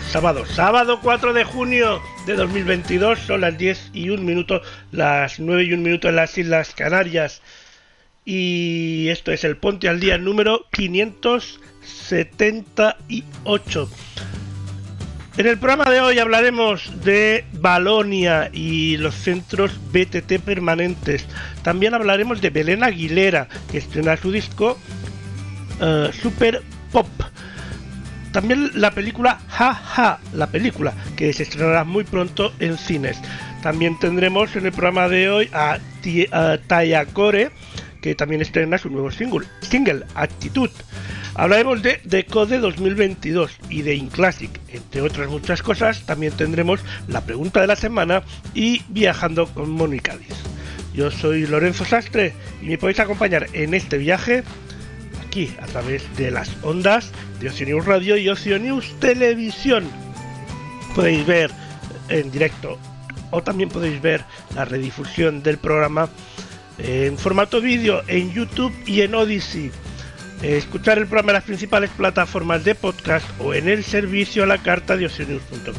Sábado, sábado 4 de junio de 2022, son las 10 y 1 minuto, las 9 y 1 minuto en las Islas Canarias. Y esto es el Ponte al Día número 578. En el programa de hoy hablaremos de Balonia y los centros BTT permanentes. También hablaremos de Belén Aguilera, que estrena su disco eh, Super Pop. También la película Ja Ja, la película, que se estrenará muy pronto en cines. También tendremos en el programa de hoy a, a Taya Core, que también estrena su nuevo single, single Actitud. Hablaremos de Decode 2022 y de Inclassic, entre otras muchas cosas. También tendremos la pregunta de la semana y viajando con Mónica. Yo soy Lorenzo Sastre y me podéis acompañar en este viaje aquí a través de las ondas de Ocio News Radio y Ocio News Televisión. Podéis ver en directo o también podéis ver la redifusión del programa en formato vídeo en YouTube y en Odyssey. Escuchar el programa en las principales plataformas de podcast o en el servicio a la carta de oceanews.com.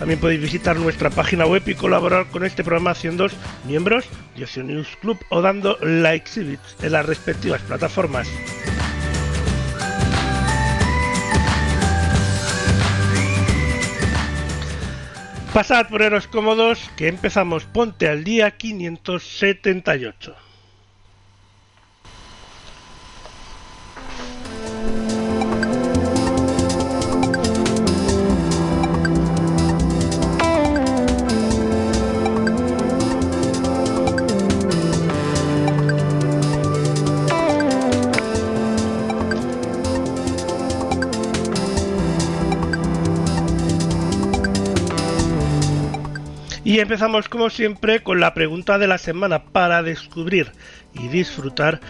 También podéis visitar nuestra página web y colaborar con este programa siendo miembros de Oceanews Club o dando likes en las respectivas plataformas. Pasad poneros cómodos que empezamos Ponte al día 578. Y empezamos como siempre con la pregunta de la semana para descubrir y disfrutar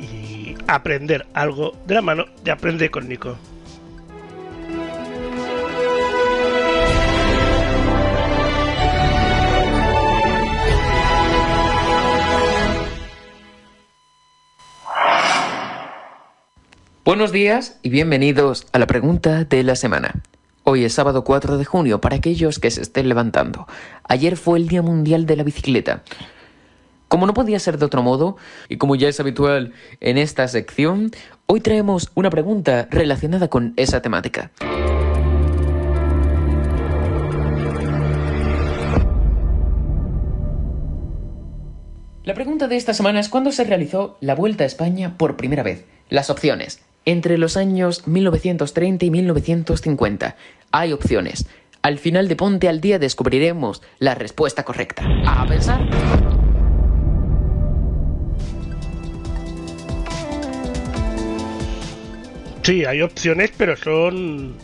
y aprender algo de la mano de Aprende con Nico. Buenos días y bienvenidos a la pregunta de la semana. Hoy es sábado 4 de junio para aquellos que se estén levantando. Ayer fue el Día Mundial de la Bicicleta. Como no podía ser de otro modo, y como ya es habitual en esta sección, hoy traemos una pregunta relacionada con esa temática. La pregunta de esta semana es ¿cuándo se realizó la Vuelta a España por primera vez? Las opciones. Entre los años 1930 y 1950. Hay opciones. Al final de Ponte al Día descubriremos la respuesta correcta. ¿A pensar? Sí, hay opciones, pero son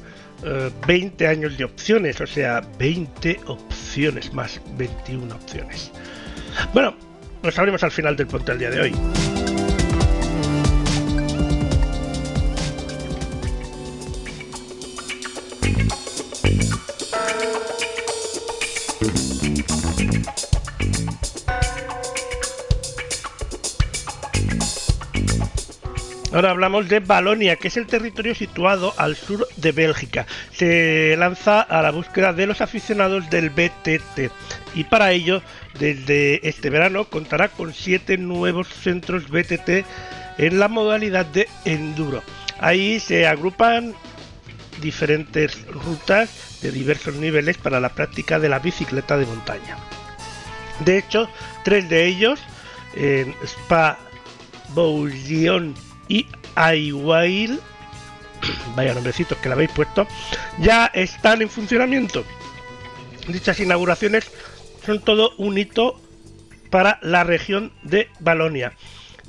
eh, 20 años de opciones, o sea, 20 opciones más 21 opciones. Bueno, lo sabremos al final del Ponte al Día de hoy. Ahora hablamos de Balonia, que es el territorio situado al sur de Bélgica. Se lanza a la búsqueda de los aficionados del BTT y para ello, desde este verano, contará con siete nuevos centros BTT en la modalidad de enduro. Ahí se agrupan diferentes rutas de diversos niveles para la práctica de la bicicleta de montaña. De hecho, tres de ellos, en Spa, Bouillon y Aiwail, vaya nombrecitos que le habéis puesto, ya están en funcionamiento. Dichas inauguraciones son todo un hito para la región de Balonia,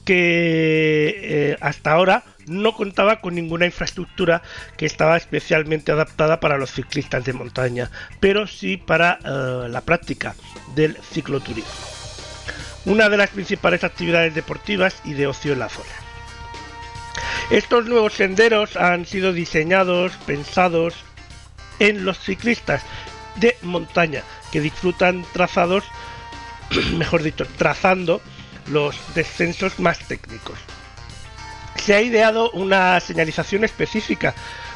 que eh, hasta ahora no contaba con ninguna infraestructura que estaba especialmente adaptada para los ciclistas de montaña, pero sí para eh, la práctica del cicloturismo. Una de las principales actividades deportivas y de ocio en la zona. Estos nuevos senderos han sido diseñados, pensados en los ciclistas de montaña que disfrutan trazados, mejor dicho, trazando los descensos más técnicos se ha ideado una señalización específica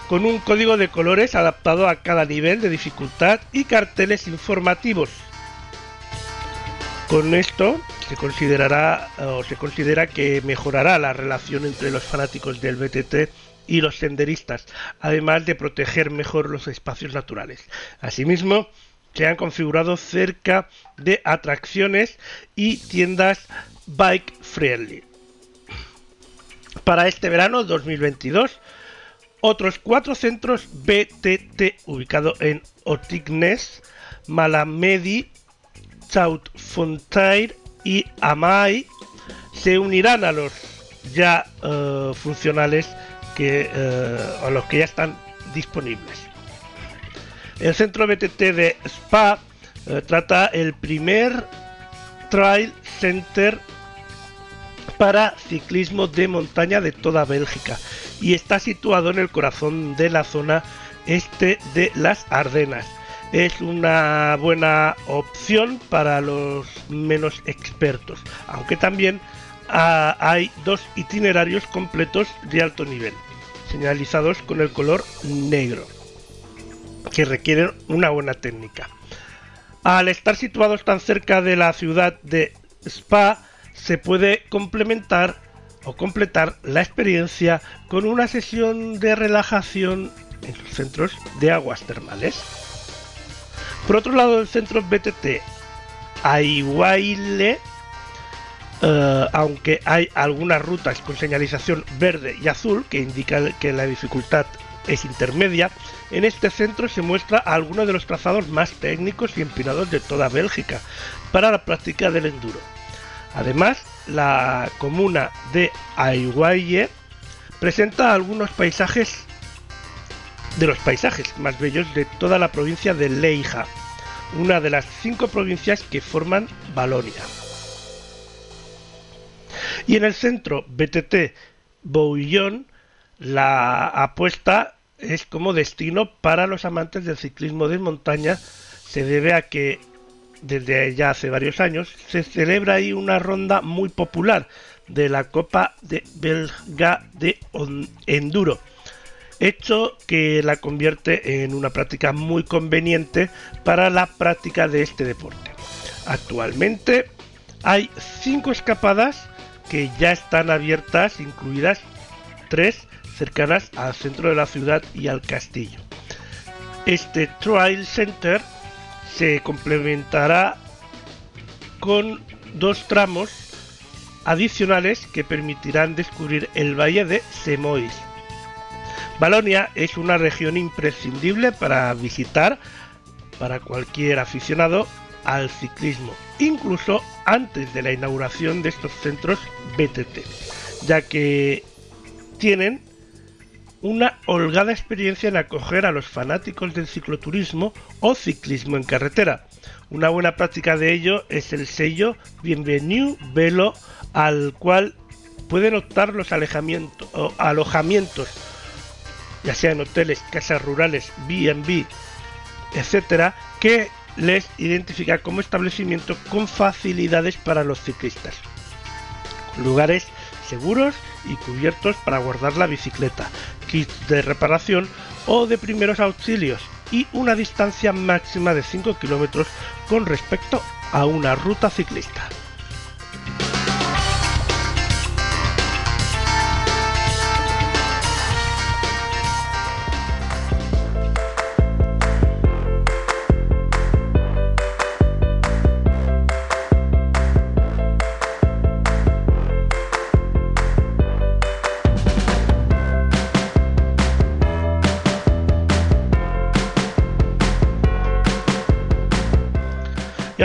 con un código de colores adaptado a cada nivel de dificultad y carteles informativos. Con esto se considerará o se considera que mejorará la relación entre los fanáticos del BTT y los senderistas, además de proteger mejor los espacios naturales. Asimismo, se han configurado cerca de atracciones y tiendas bike friendly para este verano 2022. Otros cuatro centros BTT ubicados en Otignes, Malamedi, South y Amai se unirán a los ya eh, funcionales que, eh, a los que ya están disponibles. El centro BTT de Spa eh, trata el primer Trail Center para ciclismo de montaña de toda Bélgica y está situado en el corazón de la zona este de las Ardenas. Es una buena opción para los menos expertos, aunque también ah, hay dos itinerarios completos de alto nivel, señalizados con el color negro, que requieren una buena técnica. Al estar situados tan cerca de la ciudad de Spa, se puede complementar o completar la experiencia con una sesión de relajación en los centros de aguas termales. Por otro lado, el centro BTT Aiwaile, eh, aunque hay algunas rutas con señalización verde y azul que indican que la dificultad es intermedia, en este centro se muestra algunos de los trazados más técnicos y empinados de toda Bélgica para la práctica del enduro. Además, la comuna de Aiguaye presenta algunos paisajes de los paisajes más bellos de toda la provincia de Leija, una de las cinco provincias que forman Balonia. Y en el centro BTT Bouillon, la apuesta es como destino para los amantes del ciclismo de montaña. Se debe a que desde ya hace varios años, se celebra ahí una ronda muy popular de la Copa de Belga de Enduro, hecho que la convierte en una práctica muy conveniente para la práctica de este deporte. Actualmente hay cinco escapadas que ya están abiertas, incluidas tres cercanas al centro de la ciudad y al castillo. Este Trial Center se complementará con dos tramos adicionales que permitirán descubrir el valle de Semois. Balonia es una región imprescindible para visitar para cualquier aficionado al ciclismo, incluso antes de la inauguración de estos centros BTT, ya que tienen una holgada experiencia en acoger a los fanáticos del cicloturismo o ciclismo en carretera. Una buena práctica de ello es el sello Bienvenido Velo al cual pueden optar los alojamientos, ya sean hoteles, casas rurales, B&B, etcétera, que les identifica como establecimiento con facilidades para los ciclistas. Lugares seguros y cubiertos para guardar la bicicleta, kits de reparación o de primeros auxilios y una distancia máxima de 5 kilómetros con respecto a una ruta ciclista.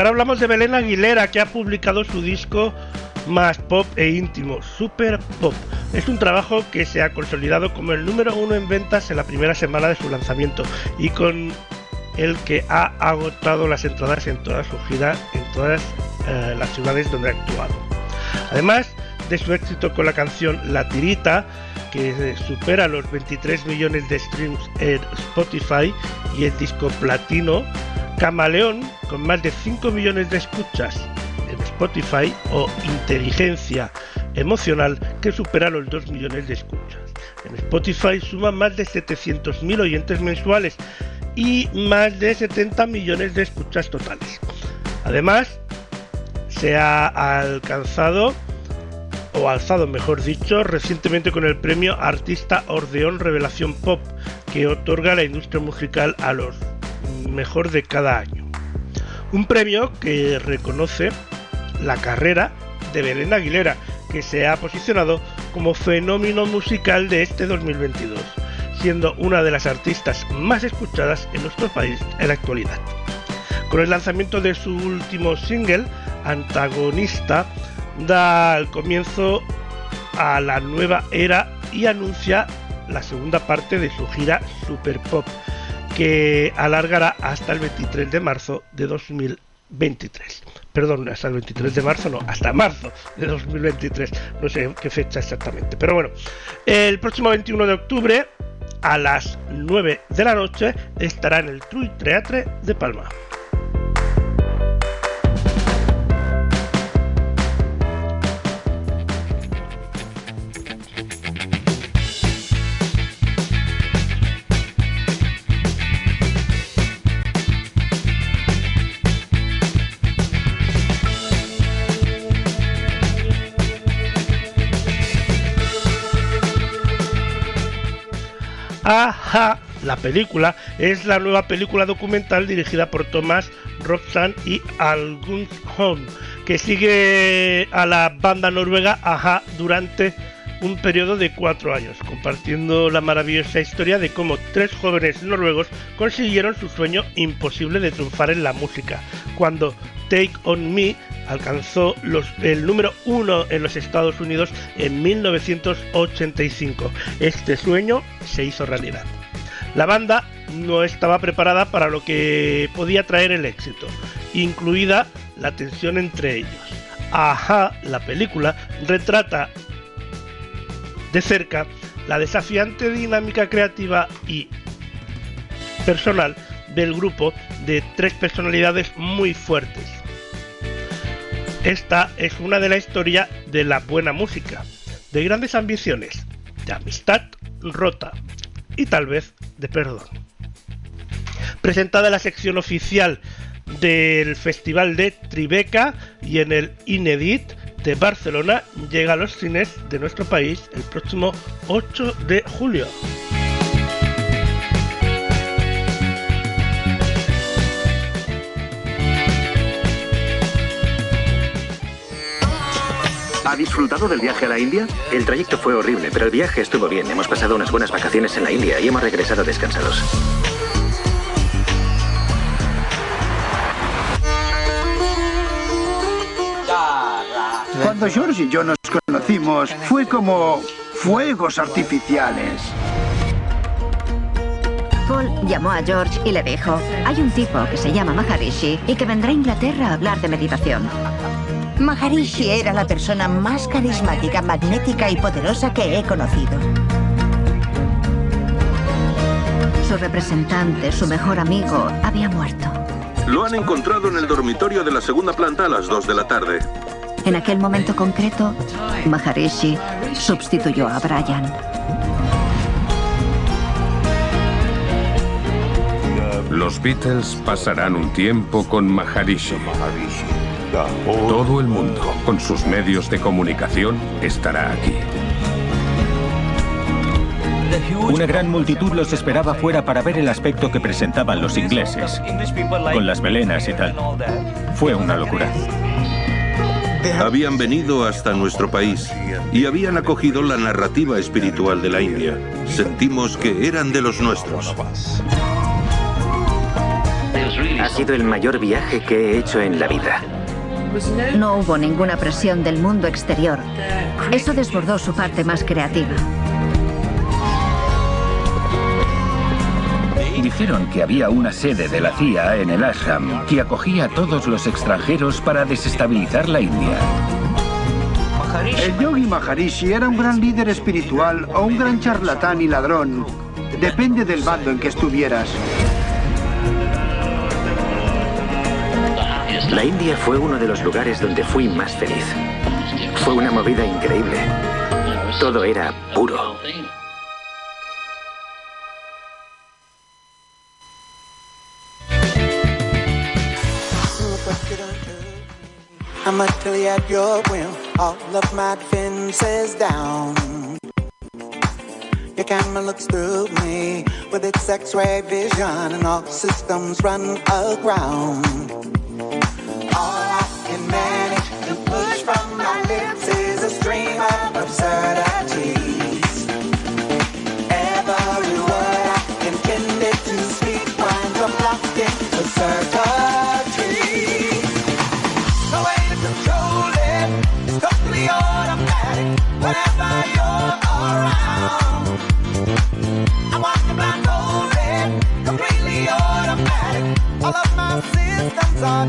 Ahora hablamos de Belén Aguilera, que ha publicado su disco más pop e íntimo, Super Pop. Es un trabajo que se ha consolidado como el número uno en ventas en la primera semana de su lanzamiento y con el que ha agotado las entradas en toda su gira en todas eh, las ciudades donde ha actuado. Además de su éxito con la canción La Tirita, que supera los 23 millones de streams en Spotify y el disco platino, Camaleón, con más de 5 millones de escuchas en Spotify, o Inteligencia Emocional, que supera los 2 millones de escuchas. En Spotify suma más de 700.000 oyentes mensuales y más de 70 millones de escuchas totales. Además, se ha alcanzado o alzado, mejor dicho, recientemente con el premio Artista Ordeón Revelación Pop, que otorga la industria musical a los mejor de cada año. Un premio que reconoce la carrera de Belén Aguilera, que se ha posicionado como fenómeno musical de este 2022, siendo una de las artistas más escuchadas en nuestro país en la actualidad. Con el lanzamiento de su último single, Antagonista, da el comienzo a la nueva era y anuncia la segunda parte de su gira Super Pop, que alargará hasta el 23 de marzo de 2023. Perdón, hasta el 23 de marzo, no, hasta marzo de 2023. No sé qué fecha exactamente. Pero bueno, el próximo 21 de octubre a las 9 de la noche estará en el True Teatre de Palma. Aja, la película, es la nueva película documental dirigida por Thomas Robson y Algun Holm, que sigue a la banda noruega Aja durante un periodo de cuatro años, compartiendo la maravillosa historia de cómo tres jóvenes noruegos consiguieron su sueño imposible de triunfar en la música, cuando Take On Me alcanzó el número uno en los Estados Unidos en 1985. Este sueño se hizo realidad. La banda no estaba preparada para lo que podía traer el éxito, incluida la tensión entre ellos. Ajá, la película retrata de cerca la desafiante dinámica creativa y personal del grupo de tres personalidades muy fuertes, esta es una de la historia de la buena música, de grandes ambiciones, de amistad rota y tal vez de perdón. Presentada en la sección oficial del Festival de Tribeca y en el Inedit de Barcelona, llega a los cines de nuestro país el próximo 8 de julio. ¿Ha disfrutado del viaje a la India? El trayecto fue horrible, pero el viaje estuvo bien. Hemos pasado unas buenas vacaciones en la India y hemos regresado descansados. Cuando George y yo nos conocimos, fue como fuegos artificiales. Paul llamó a George y le dijo, hay un tipo que se llama Maharishi y que vendrá a Inglaterra a hablar de meditación. Maharishi era la persona más carismática, magnética y poderosa que he conocido. Su representante, su mejor amigo, había muerto. Lo han encontrado en el dormitorio de la segunda planta a las 2 de la tarde. En aquel momento concreto, Maharishi sustituyó a Brian. Los Beatles pasarán un tiempo con Maharishi. Todo el mundo, con sus medios de comunicación, estará aquí. Una gran multitud los esperaba fuera para ver el aspecto que presentaban los ingleses, con las melenas y tal. Fue una locura. Habían venido hasta nuestro país y habían acogido la narrativa espiritual de la India. Sentimos que eran de los nuestros. Ha sido el mayor viaje que he hecho en la vida. No hubo ninguna presión del mundo exterior. Eso desbordó su parte más creativa. Dijeron que había una sede de la CIA en el ashram que acogía a todos los extranjeros para desestabilizar la India. El yogi Maharishi era un gran líder espiritual o un gran charlatán y ladrón. Depende del bando en que estuvieras. La India fue uno de los lugares donde fui más feliz. Fue una movida increíble. Todo era puro. I'm utterly at your whim, all of my defenses down. Your camera looks through me with its x-ray vision and all systems run aground. All I can manage to push from my lips is a stream of absurdities. Every word I intended to speak winds up lost in. No way to control it. It's automatic. Whenever you're around, blindfolded, completely automatic. All of my systems are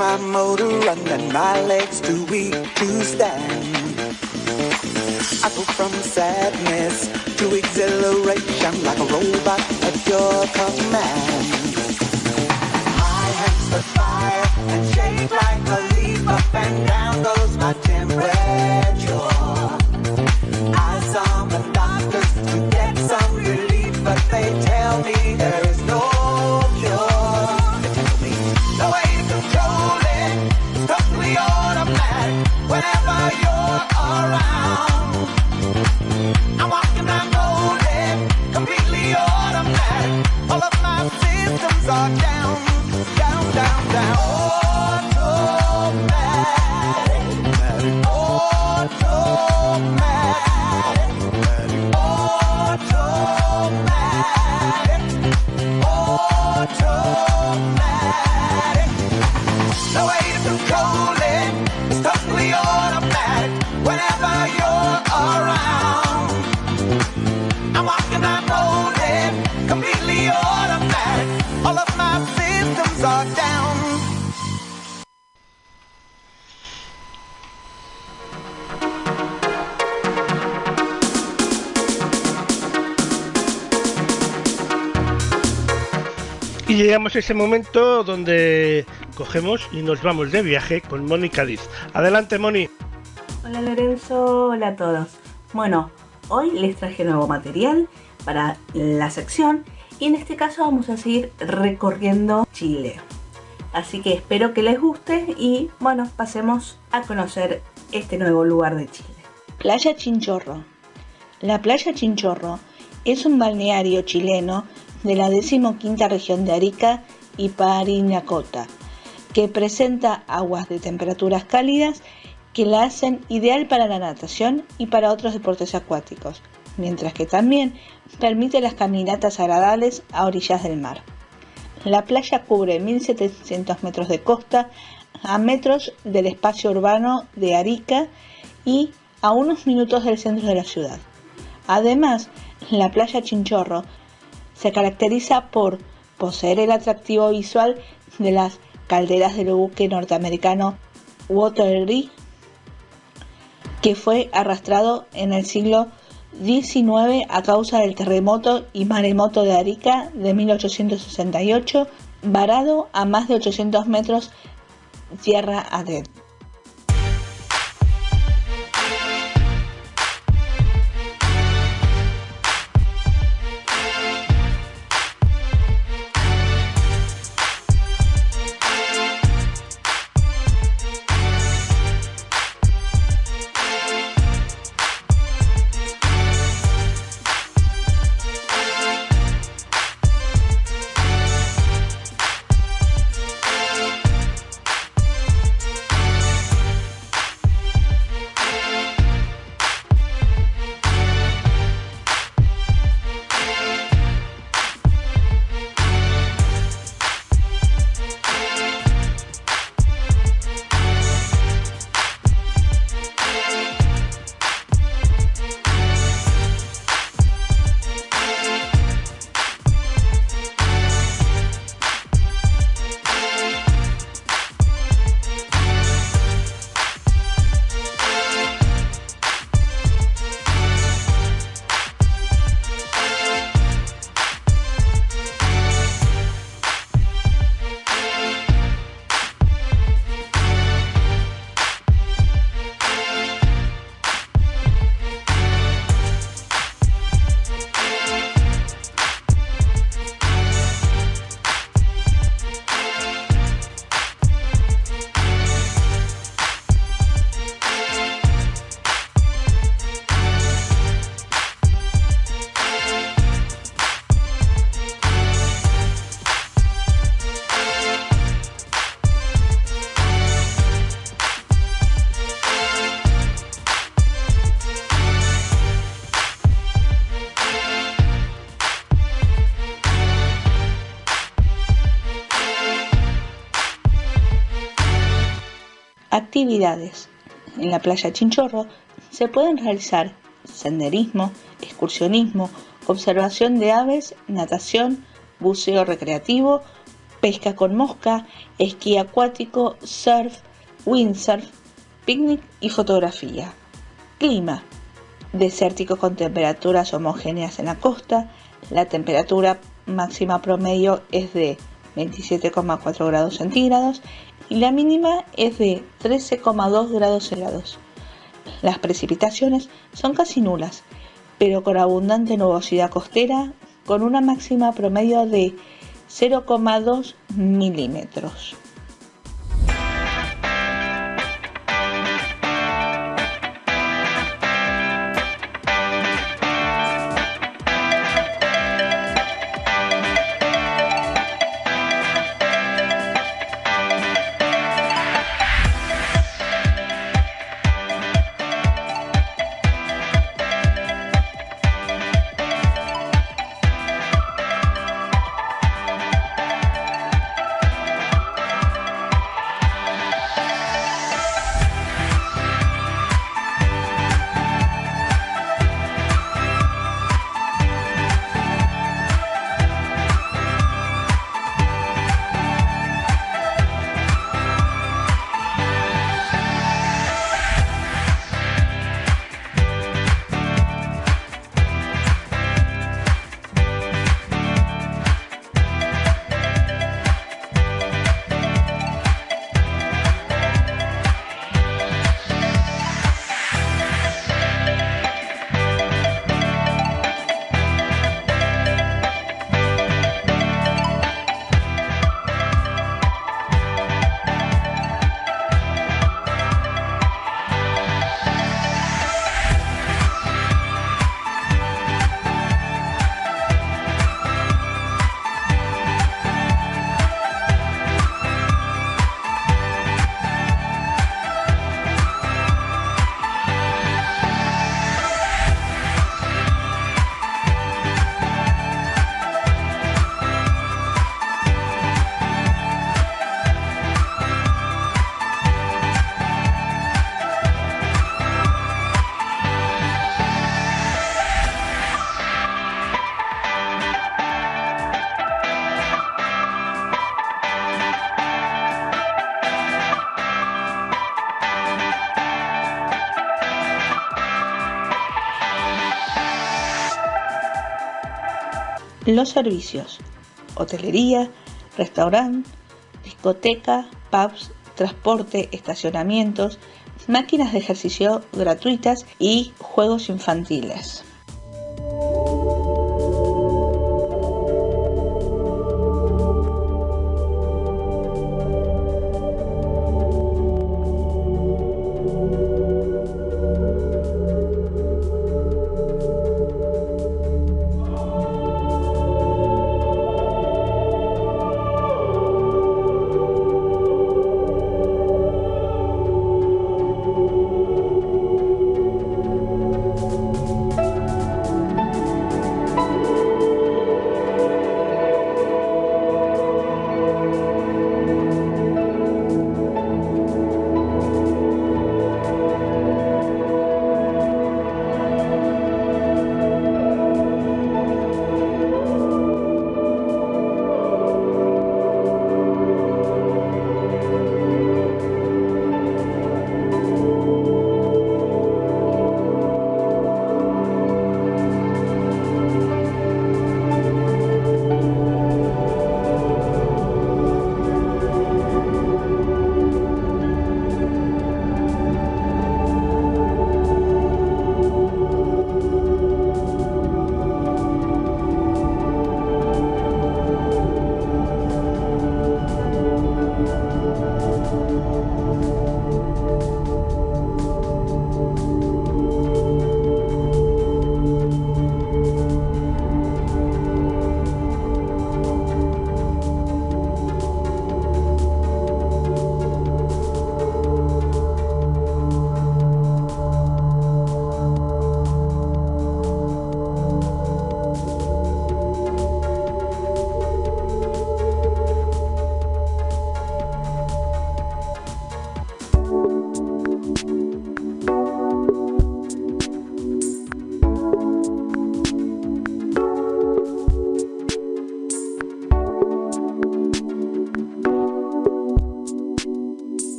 my motor run and my legs too weak to stand? I go from sadness to exhilaration like a robot at your command. My hands the fire and shake like a leaf up and down goes my temperature. Llegamos a ese momento donde cogemos y nos vamos de viaje con Mónica Liz. Adelante, Moni. Hola Lorenzo, hola a todos. Bueno, hoy les traje nuevo material para la sección y en este caso vamos a seguir recorriendo Chile. Así que espero que les guste y bueno, pasemos a conocer este nuevo lugar de Chile. Playa Chinchorro. La playa Chinchorro es un balneario chileno de la decimoquinta región de Arica y Parinacota, que presenta aguas de temperaturas cálidas que la hacen ideal para la natación y para otros deportes acuáticos, mientras que también permite las caminatas agradables a orillas del mar. La playa cubre 1.700 metros de costa a metros del espacio urbano de Arica y a unos minutos del centro de la ciudad. Además, la playa Chinchorro caracteriza por poseer el atractivo visual de las calderas del buque norteamericano Waterloo, que fue arrastrado en el siglo XIX a causa del terremoto y maremoto de Arica de 1868, varado a más de 800 metros tierra adentro. Actividades. En la playa Chinchorro se pueden realizar senderismo, excursionismo, observación de aves, natación, buceo recreativo, pesca con mosca, esquí acuático, surf, windsurf, picnic y fotografía. Clima. Desértico con temperaturas homogéneas en la costa. La temperatura máxima promedio es de 27,4 grados centígrados y la mínima es de 13,2 grados centígrados. Las precipitaciones son casi nulas, pero con abundante nubosidad costera, con una máxima promedio de 0,2 milímetros. Los servicios. Hotelería, restaurante, discoteca, pubs, transporte, estacionamientos, máquinas de ejercicio gratuitas y juegos infantiles.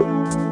Música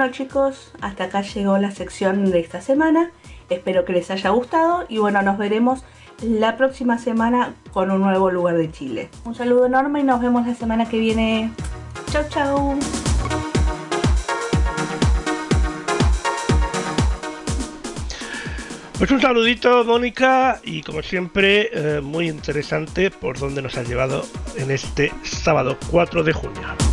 Bueno chicos, hasta acá llegó la sección de esta semana. Espero que les haya gustado y bueno, nos veremos la próxima semana con un nuevo lugar de Chile. Un saludo enorme y nos vemos la semana que viene. Chau chau. Pues un saludito Mónica y como siempre eh, muy interesante por donde nos ha llevado en este sábado 4 de junio.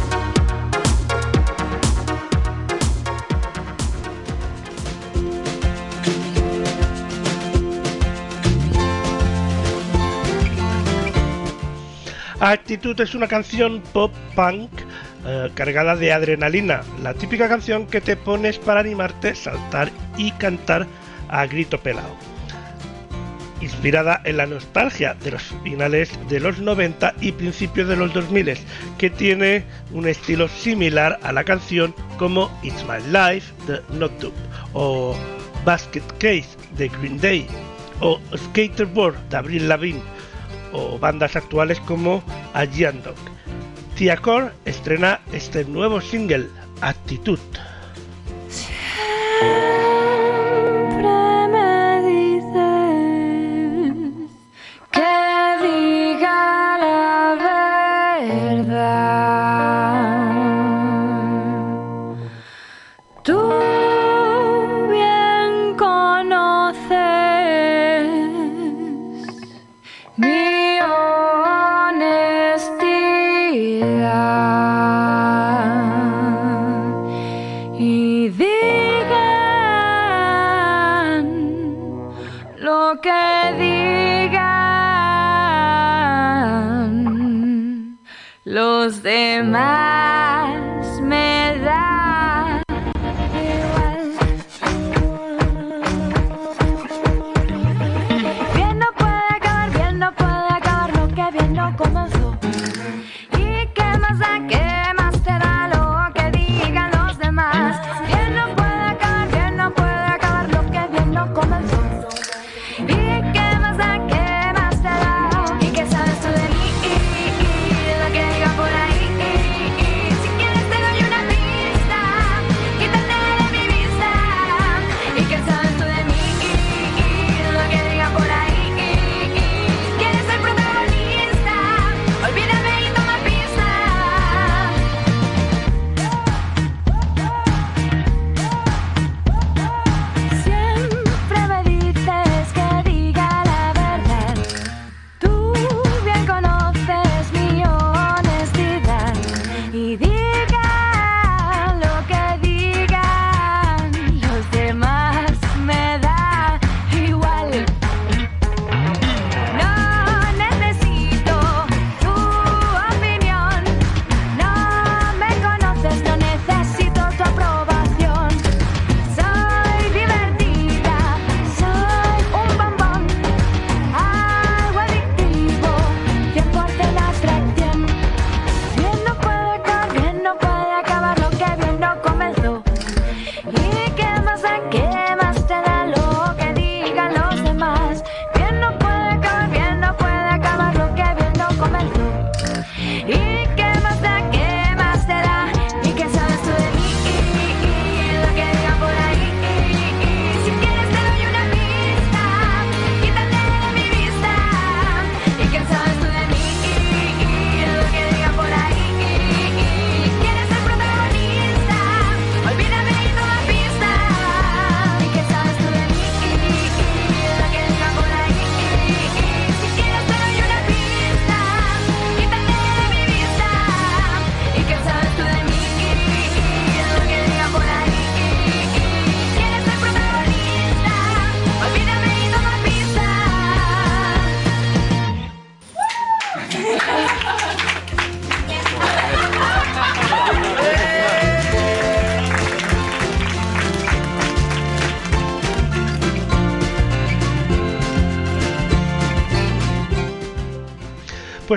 Actitud es una canción pop punk eh, cargada de adrenalina, la típica canción que te pones para animarte, saltar y cantar a grito pelado. Inspirada en la nostalgia de los finales de los 90 y principios de los 2000, que tiene un estilo similar a la canción como It's My Life de Noctube o Basket Case de Green Day o Skaterboard de Avril Lavigne o bandas actuales como Aegean. Tia Core estrena este nuevo single, Actitud.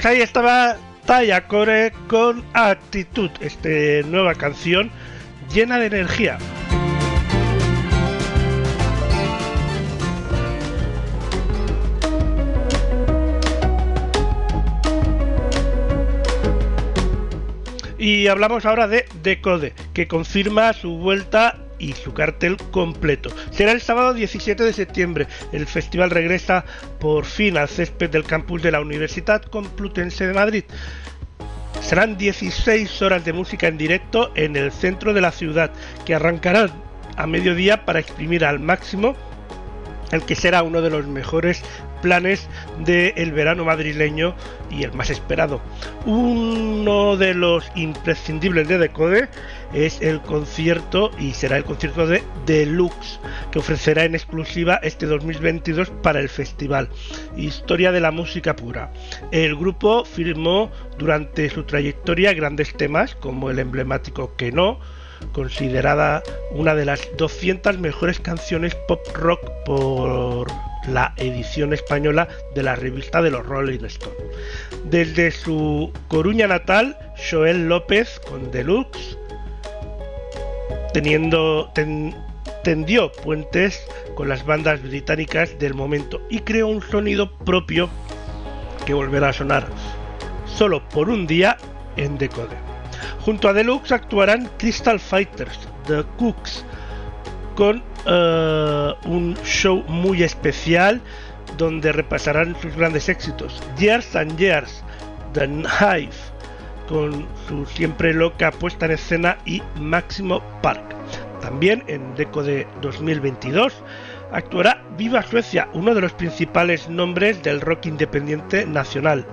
Pues ahí estaba Taya Core con Actitud, esta nueva canción llena de energía. Y hablamos ahora de Decode, que confirma su vuelta y su cartel completo. Será el sábado 17 de septiembre. El festival regresa por fin al césped del campus de la Universidad Complutense de Madrid. Serán 16 horas de música en directo en el centro de la ciudad, que arrancarán a mediodía para exprimir al máximo el que será uno de los mejores planes del verano madrileño y el más esperado. Uno de los imprescindibles de Decode es el concierto y será el concierto de Deluxe que ofrecerá en exclusiva este 2022 para el festival. Historia de la música pura. El grupo firmó durante su trayectoria grandes temas como el emblemático Que no, considerada una de las 200 mejores canciones pop rock por la edición española de la revista de los Rolling Stones. Desde su Coruña natal, Joel López con Deluxe, teniendo, tendió puentes con las bandas británicas del momento y creó un sonido propio que volverá a sonar solo por un día en Decode. Junto a Deluxe actuarán Crystal Fighters, The Cooks, con eh, un show muy especial donde repasarán sus grandes éxitos. Years and Years, The Hive, con su siempre loca puesta en escena y Máximo Park. También en Deco de 2022 actuará Viva Suecia, uno de los principales nombres del rock independiente nacional,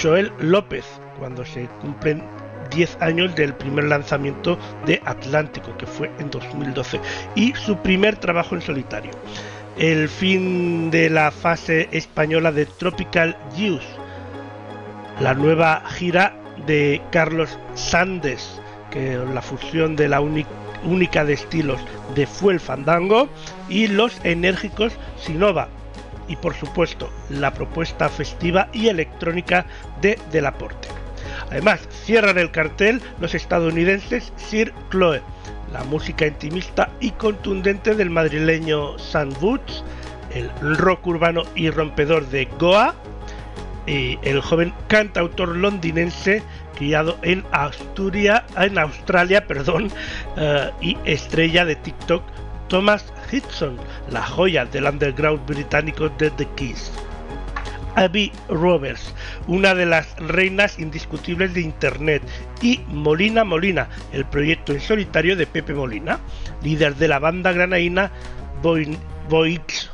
Joel López, cuando se cumplen 10 años del primer lanzamiento de Atlántico, que fue en 2012, y su primer trabajo en solitario. El fin de la fase española de Tropical Juice, la nueva gira de Carlos Sandes, que la fusión de la única de estilos de Fue el Fandango, y los enérgicos Sinova, y por supuesto la propuesta festiva y electrónica de Delaporte. Además, cierran el cartel los estadounidenses Sir Chloe, la música intimista y contundente del madrileño Sam el rock urbano y rompedor de Goa, el joven cantautor londinense criado en Asturias, en Australia, perdón, eh, y estrella de TikTok Thomas Hitson, la joya del underground británico de The Keys. Abby Roberts, una de las reinas indiscutibles de Internet, y Molina Molina, el proyecto en solitario de Pepe Molina, líder de la banda granaína Boix.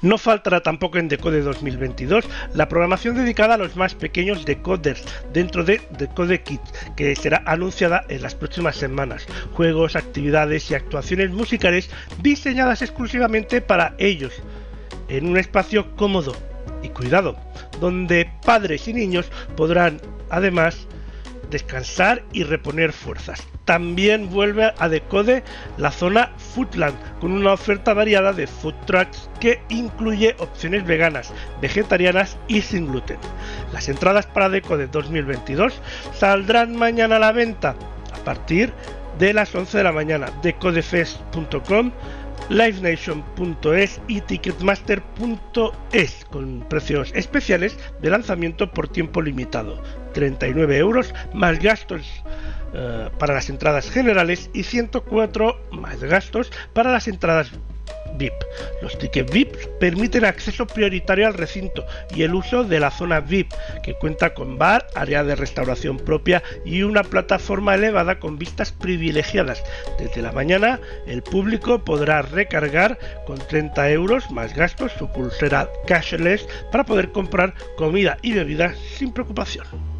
No faltará tampoco en Decode 2022 la programación dedicada a los más pequeños decoders dentro de Decode Kids, que será anunciada en las próximas semanas. Juegos, actividades y actuaciones musicales diseñadas exclusivamente para ellos en un espacio cómodo y cuidado, donde padres y niños podrán además descansar y reponer fuerzas. También vuelve a Decode la zona Foodland con una oferta variada de food trucks que incluye opciones veganas, vegetarianas y sin gluten. Las entradas para Decode 2022 saldrán mañana a la venta a partir de las 11 de la mañana. Decodefest.com livenation.es y ticketmaster.es con precios especiales de lanzamiento por tiempo limitado. 39 euros más gastos eh, para las entradas generales y 104 más gastos para las entradas VIP. Los tickets VIP permiten acceso prioritario al recinto y el uso de la zona VIP, que cuenta con bar, área de restauración propia y una plataforma elevada con vistas privilegiadas. Desde la mañana, el público podrá recargar con 30 euros más gastos su pulsera cashless para poder comprar comida y bebidas sin preocupación.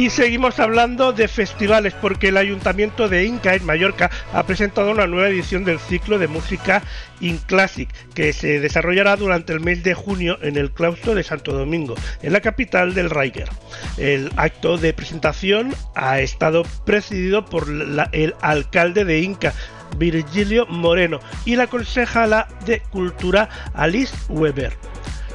Y seguimos hablando de festivales porque el Ayuntamiento de Inca en Mallorca ha presentado una nueva edición del ciclo de música In Classic que se desarrollará durante el mes de junio en el claustro de Santo Domingo, en la capital del Riger. El acto de presentación ha estado presidido por el alcalde de Inca, Virgilio Moreno, y la concejala de Cultura, Alice Weber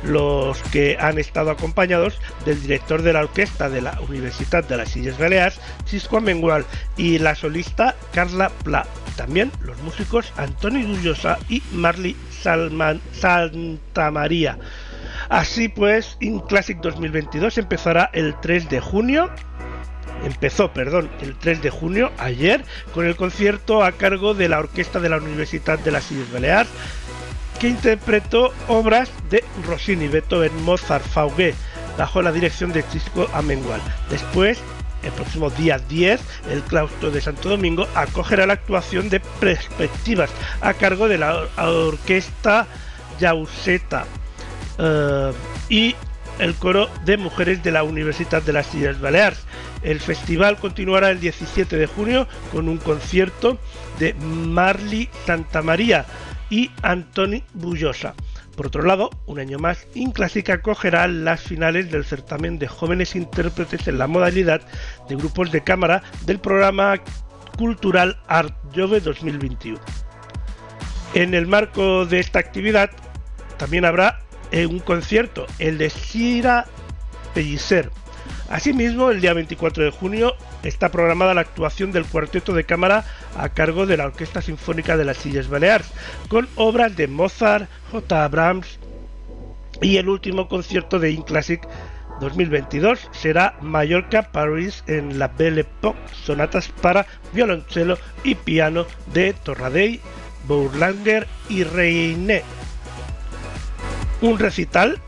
los que han estado acompañados del director de la orquesta de la Universidad de las Islas Baleares, Cisco Amengual, y la solista Carla Pla. También los músicos Antonio Dullosa y Marley Salman Santamaría. Así pues, In Classic 2022 empezará el 3 de junio empezó, perdón, el 3 de junio, ayer, con el concierto a cargo de la Orquesta de la Universidad de las Islas Baleares, que interpretó obras de Rossini, Beethoven, Mozart, Fauguet, bajo la dirección de Chisco Amengual. Después, el próximo día 10, el claustro de Santo Domingo acogerá la actuación de Perspectivas a cargo de la orquesta Yauseta eh, y el coro de mujeres de la Universidad de las Islas Baleares. El festival continuará el 17 de junio con un concierto de Marley Santamaría y Antoni Bullosa. Por otro lado, un año más, Inclásica acogerá las finales del certamen de jóvenes intérpretes en la modalidad de grupos de cámara del programa cultural Art Jove 2021. En el marco de esta actividad, también habrá eh, un concierto, el de Sira Pellicer. Asimismo, el día 24 de junio está programada la actuación del cuarteto de cámara a cargo de la Orquesta Sinfónica de las Islas Baleares, con obras de Mozart, J. Abrams y el último concierto de Inclassic 2022 será Mallorca Paris en la Belle Époque, sonatas para violonchelo y piano de Torradell, Bourlanger y Reiné. Un recital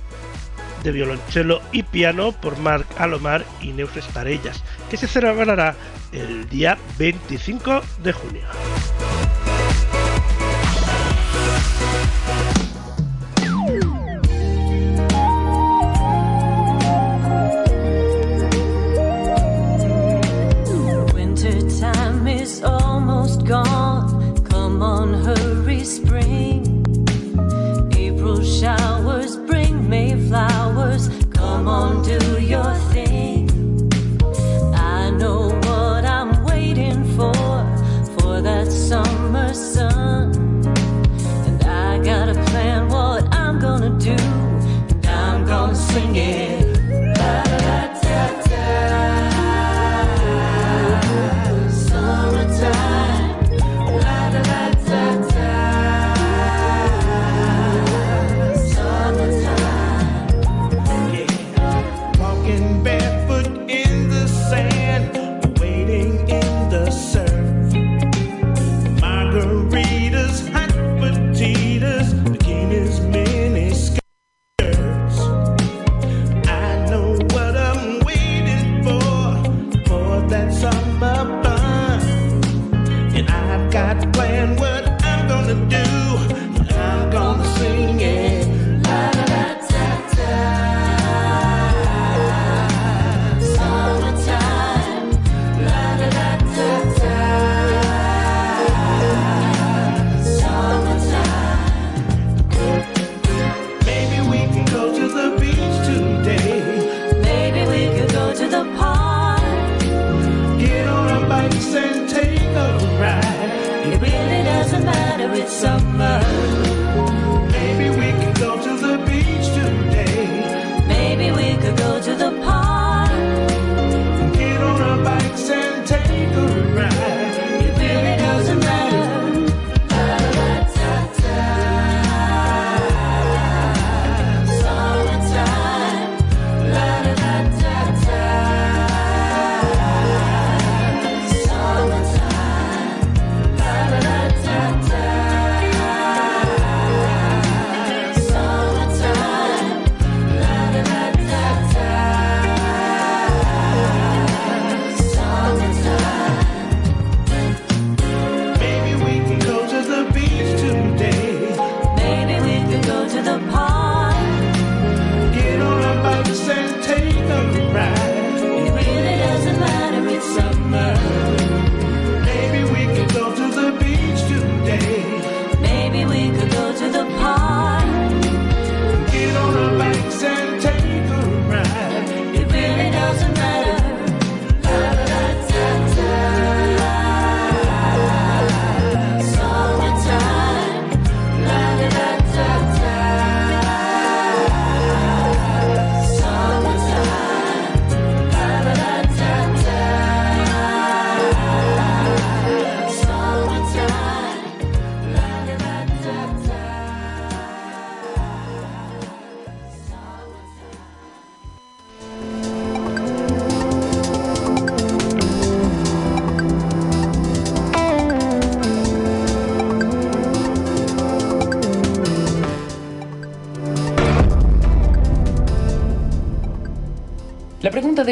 de violonchelo y piano por Marc Alomar y Neus Estarellas, que se celebrará el día 25 de junio.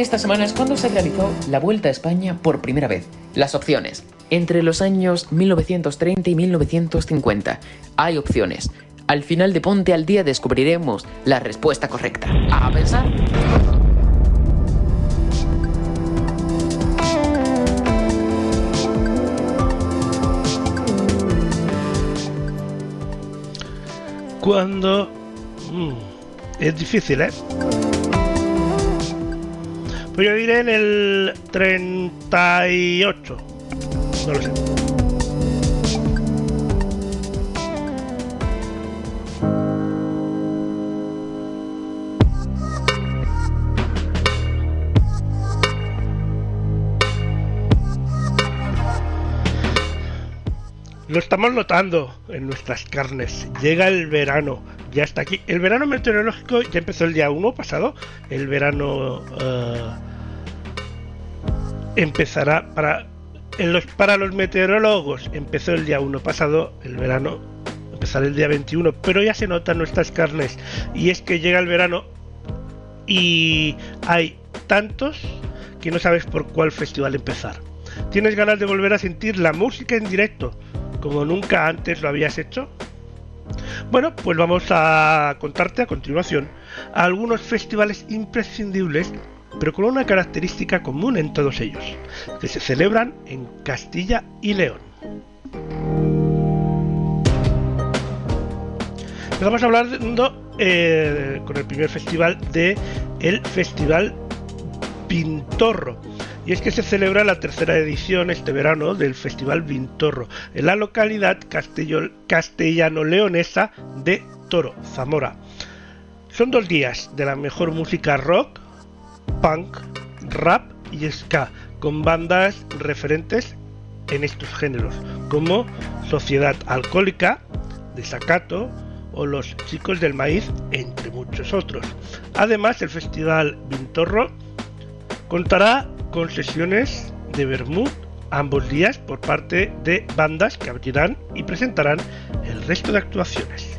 Esta semana es cuándo se realizó la Vuelta a España por primera vez. Las opciones. Entre los años 1930 y 1950. Hay opciones. Al final de Ponte al Día descubriremos la respuesta correcta. A pensar. Cuando... mm, es difícil, ¿eh? Pues yo diré en el 38. No lo sé. Lo estamos notando en nuestras carnes. Llega el verano. Ya está aquí. El verano meteorológico ya empezó el día 1 pasado. El verano eh, empezará para en los para los meteorólogos empezó el día 1 pasado, el verano empezará el día 21, pero ya se nota en nuestras carnes y es que llega el verano y hay tantos que no sabes por cuál festival empezar. ¿Tienes ganas de volver a sentir la música en directo como nunca antes lo habías hecho? Bueno, pues vamos a contarte a continuación algunos festivales imprescindibles pero con una característica común en todos ellos, que se celebran en Castilla y León. Empezamos hablando eh, con el primer festival de el Festival Pintorro. Y es que se celebra la tercera edición este verano del Festival Vintorro en la localidad castellano-leonesa de Toro, Zamora. Son dos días de la mejor música rock, punk, rap y ska, con bandas referentes en estos géneros, como Sociedad Alcohólica, Desacato o Los Chicos del Maíz, entre muchos otros. Además, el Festival Vintorro contará con sesiones de Bermud ambos días por parte de bandas que abrirán y presentarán el resto de actuaciones.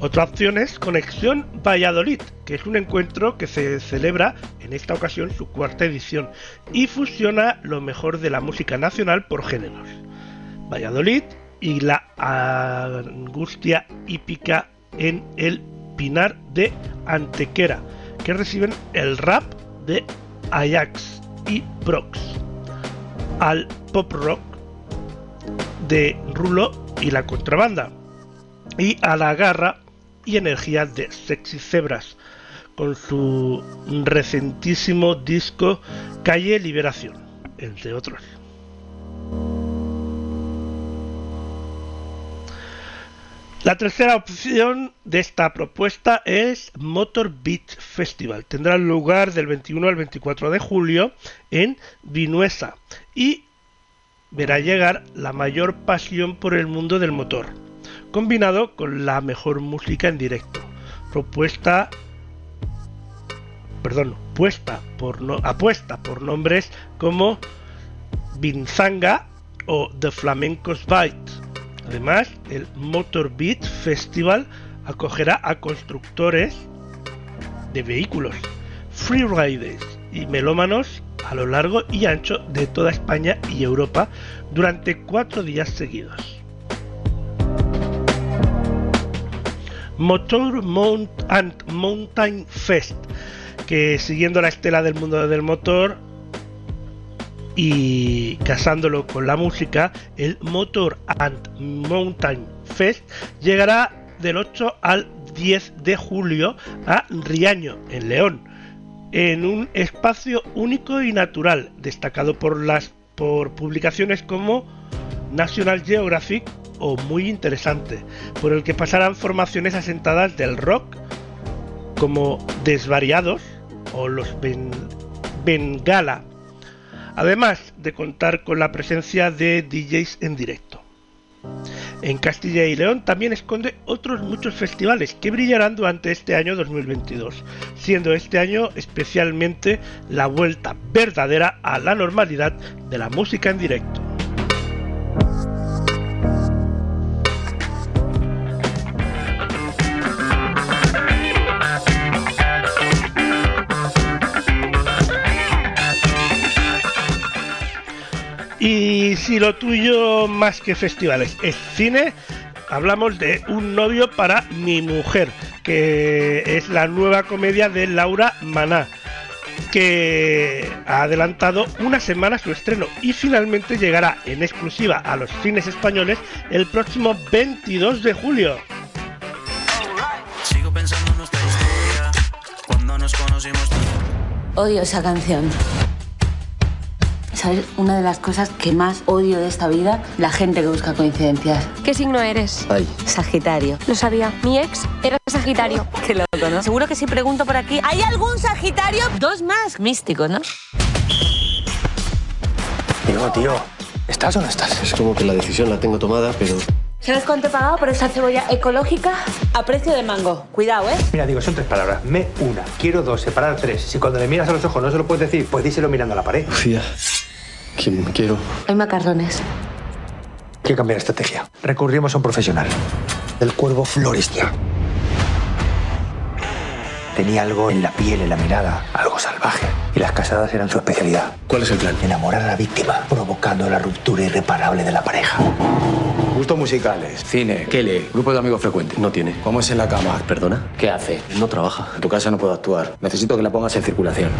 Otra opción es Conexión Valladolid, que es un encuentro que se celebra en esta ocasión su cuarta edición y fusiona lo mejor de la música nacional por géneros. Valladolid y la angustia hípica en el Pinar de Antequera, que reciben el rap de Ajax y Prox, al pop rock de Rulo y la contrabanda, y a la garra y energía de Sexy Zebras, con su recentísimo disco Calle Liberación, entre otros. La tercera opción de esta propuesta es Motor Beach Festival. Tendrá lugar del 21 al 24 de julio en Vinuesa y verá llegar la mayor pasión por el mundo del motor, combinado con la mejor música en directo. Propuesta perdón, puesta por no, apuesta por nombres como Binzanga o The Flamencos Bite. Además, el Motor Beat Festival acogerá a constructores de vehículos, freeriders y melómanos a lo largo y ancho de toda España y Europa durante cuatro días seguidos. Motor Mount and Mountain Fest, que siguiendo la estela del mundo del motor y casándolo con la música, el Motor and Mountain Fest llegará del 8 al 10 de julio a Riaño, en León, en un espacio único y natural, destacado por las por publicaciones como National Geographic o muy interesante, por el que pasarán formaciones asentadas del rock como Desvariados o los ben- Bengala, además de contar con la presencia de DJs en directo. En Castilla y León también esconde otros muchos festivales que brillarán durante este año 2022, siendo este año especialmente la vuelta verdadera a la normalidad de la música en directo. Si lo tuyo más que festivales es cine, hablamos de Un novio para mi mujer, que es la nueva comedia de Laura Maná que ha adelantado una semana su estreno y finalmente llegará en exclusiva a los cines españoles el próximo 22 de julio. Sigo pensando en nuestra historia. Cuando nos conocimos. Odio esa canción. ¿Sabes? Una de las cosas que más odio de esta vida, la gente que busca coincidencias. ¿Qué signo eres? Ay. Sagitario. Lo sabía. Mi ex era Sagitario. Qué loco, ¿no? Seguro que si pregunto por aquí, ¿hay algún Sagitario? Dos más. Místico, ¿no? Digo, tío, ¿estás o no estás? Es como que la decisión la tengo tomada, pero... ¿Sabes cuánto he pagado por esta cebolla ecológica? A precio de mango. Cuidado, ¿eh? Mira, digo, son tres palabras. Me una, quiero dos, separar tres. Si cuando le miras a los ojos no se lo puedes decir, pues díselo mirando a la pared. Lucía, ¿quién quiero? Hay macarrones. Hay que cambiar estrategia. Recurrimos a un profesional. El cuervo florista. Tenía algo en la piel, en la mirada, algo salvaje. Y las casadas eran su especialidad. ¿Cuál es el plan? Enamorar a la víctima, provocando la ruptura irreparable de la pareja. Gustos musicales, cine, ¿qué lee? Grupo de amigos frecuentes. No tiene. ¿Cómo es en la cama? ¿Perdona? ¿Qué hace? No trabaja. En tu casa no puedo actuar. Necesito que la pongas en circulación.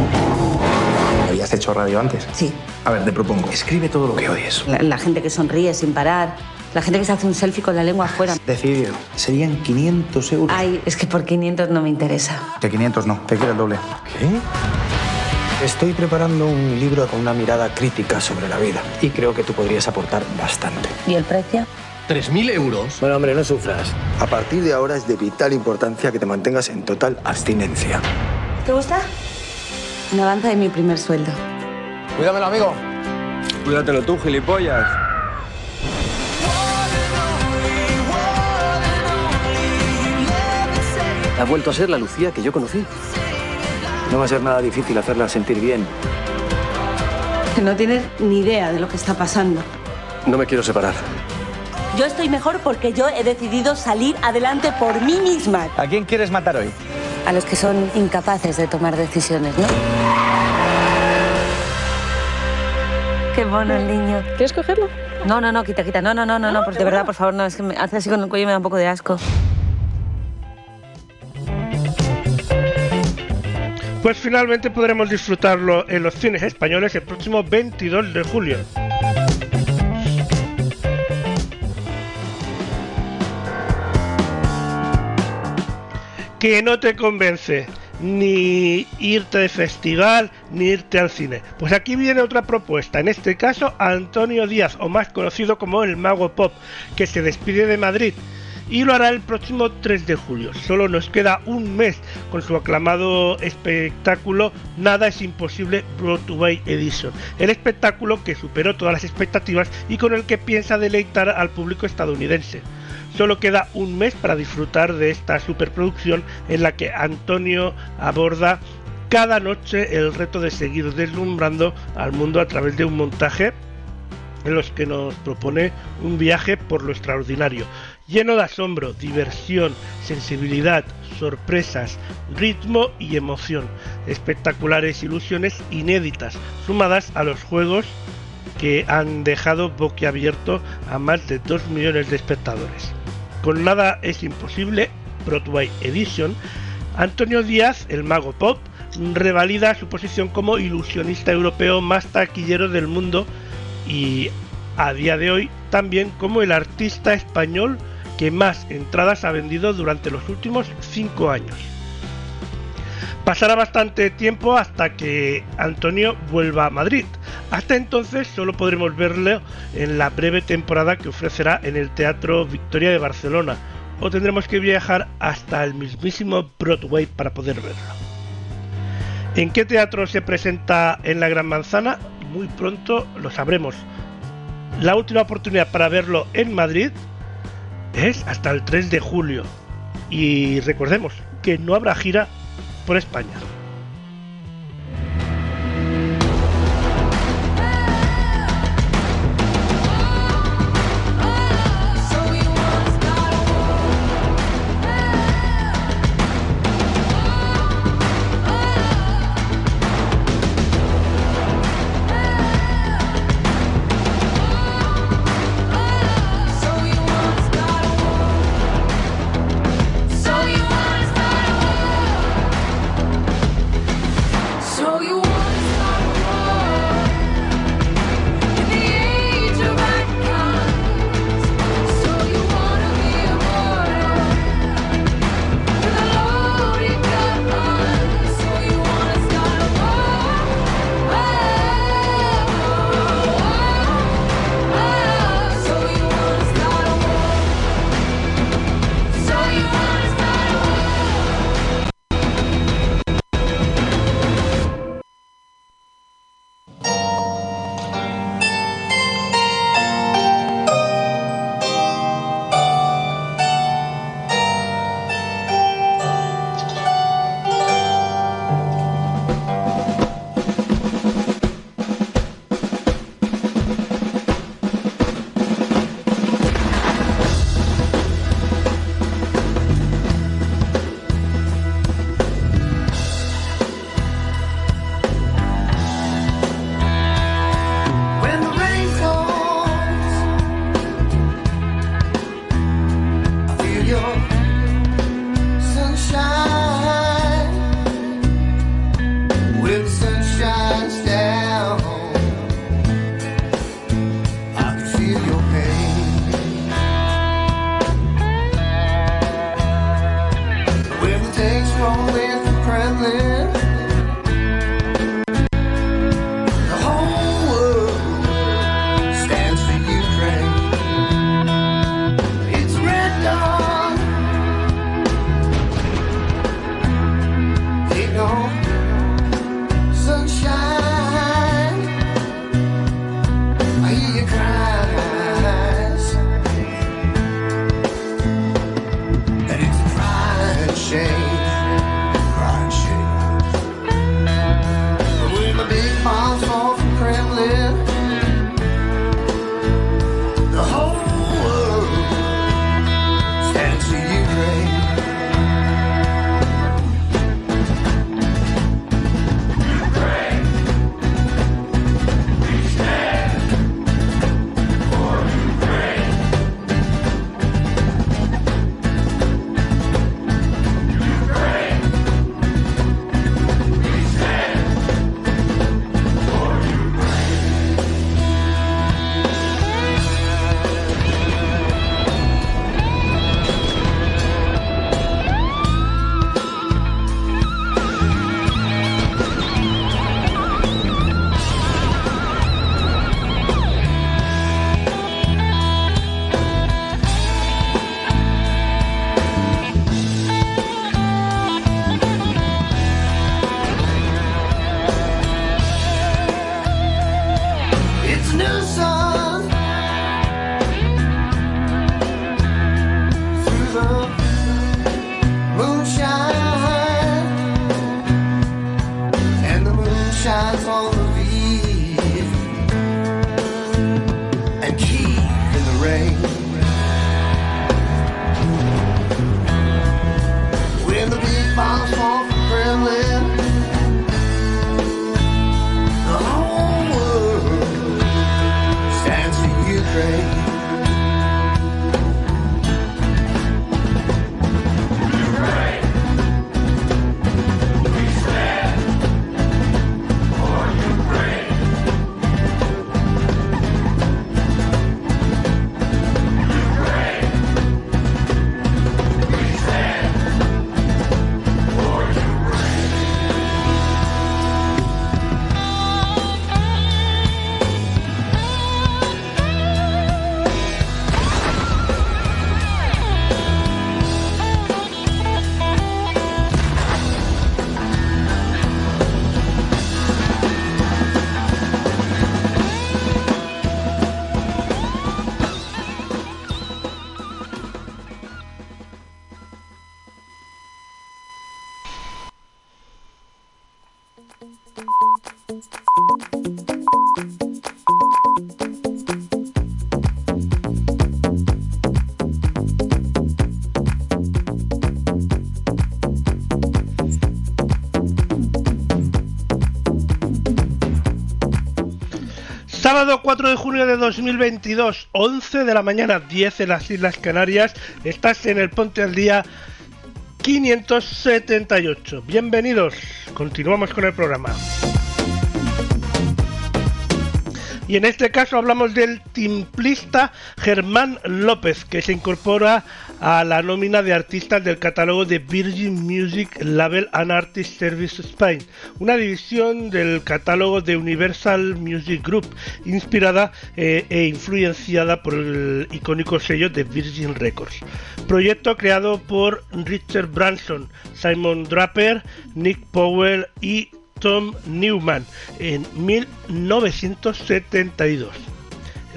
¿Habías hecho radio antes? Sí. A ver, te propongo. Escribe todo lo que odies. La, la gente que sonríe sin parar. La gente que se hace un selfie con la lengua afuera. Decidido. Serían 500 euros. Ay, es que por 500 no me interesa. Que 500 no, te quiero el doble. ¿Qué? Estoy preparando un libro con una mirada crítica sobre la vida y creo que tú podrías aportar bastante. ¿Y el precio? ¿3.000 euros? Bueno, hombre, no sufras. A partir de ahora es de vital importancia que te mantengas en total abstinencia. ¿Te gusta? Un avance de mi primer sueldo. Cuídamelo, amigo. Cuídatelo tú, gilipollas. Ha vuelto a ser la Lucía que yo conocí. No va a ser nada difícil hacerla sentir bien. Que no tienes ni idea de lo que está pasando. No me quiero separar. Yo estoy mejor porque yo he decidido salir adelante por mí misma. ¿A quién quieres matar hoy? A los que son incapaces de tomar decisiones, ¿no? Qué mono el niño. ¿Quieres cogerlo? No, no, no, quita, quita. No, no, no, no, no, de verdad, por favor, no. Es que me hace así con el cuello y me da un poco de asco. Pues finalmente podremos disfrutarlo en los cines españoles el próximo 22 de julio. Que no te convence ni irte de festival ni irte al cine. Pues aquí viene otra propuesta, en este caso Antonio Díaz, o más conocido como el Mago Pop, que se despide de Madrid y lo hará el próximo 3 de julio. Solo nos queda un mes con su aclamado espectáculo Nada es imposible Broadway Edition. El espectáculo que superó todas las expectativas y con el que piensa deleitar al público estadounidense. Solo queda un mes para disfrutar de esta superproducción en la que Antonio aborda cada noche el reto de seguir deslumbrando al mundo a través de un montaje en los que nos propone un viaje por lo extraordinario, lleno de asombro, diversión, sensibilidad, sorpresas, ritmo y emoción, espectaculares ilusiones inéditas, sumadas a los juegos que han dejado boquiabierto a más de 2 millones de espectadores. Con nada es imposible, Broadway Edition, Antonio Díaz, el mago pop, revalida su posición como ilusionista europeo más taquillero del mundo y a día de hoy también como el artista español que más entradas ha vendido durante los últimos 5 años. Pasará bastante tiempo hasta que Antonio vuelva a Madrid. Hasta entonces solo podremos verlo en la breve temporada que ofrecerá en el Teatro Victoria de Barcelona, o tendremos que viajar hasta el mismísimo Broadway para poder verlo. ¿En qué teatro se presenta en la Gran Manzana? Muy pronto lo sabremos. La última oportunidad para verlo en Madrid es hasta el 3 de julio. Y recordemos que no habrá gira por España. Sábado 4 de junio de 2022, 11 de la mañana, 10 en las Islas Canarias. Estás en el Ponte al Día 578. Bienvenidos. Continuamos con el programa. Y en este caso hablamos del timplista Germán López, que se incorpora a la nómina de artistas del catálogo de Virgin Music Label and Artist Service Spain, una división del catálogo de Universal Music Group, inspirada eh, e influenciada por el icónico sello de Virgin Records. Proyecto creado por Richard Branson, Simon Draper, Nick Powell y Tom Newman en 1972.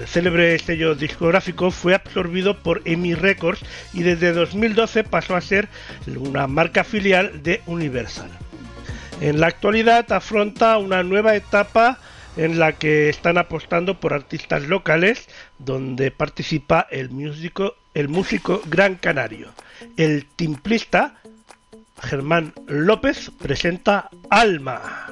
El célebre sello discográfico fue absorbido por EMI Records y desde 2012 pasó a ser una marca filial de Universal. En la actualidad afronta una nueva etapa en la que están apostando por artistas locales, donde participa el músico, el músico Gran Canario. El timplista Germán López presenta Alma.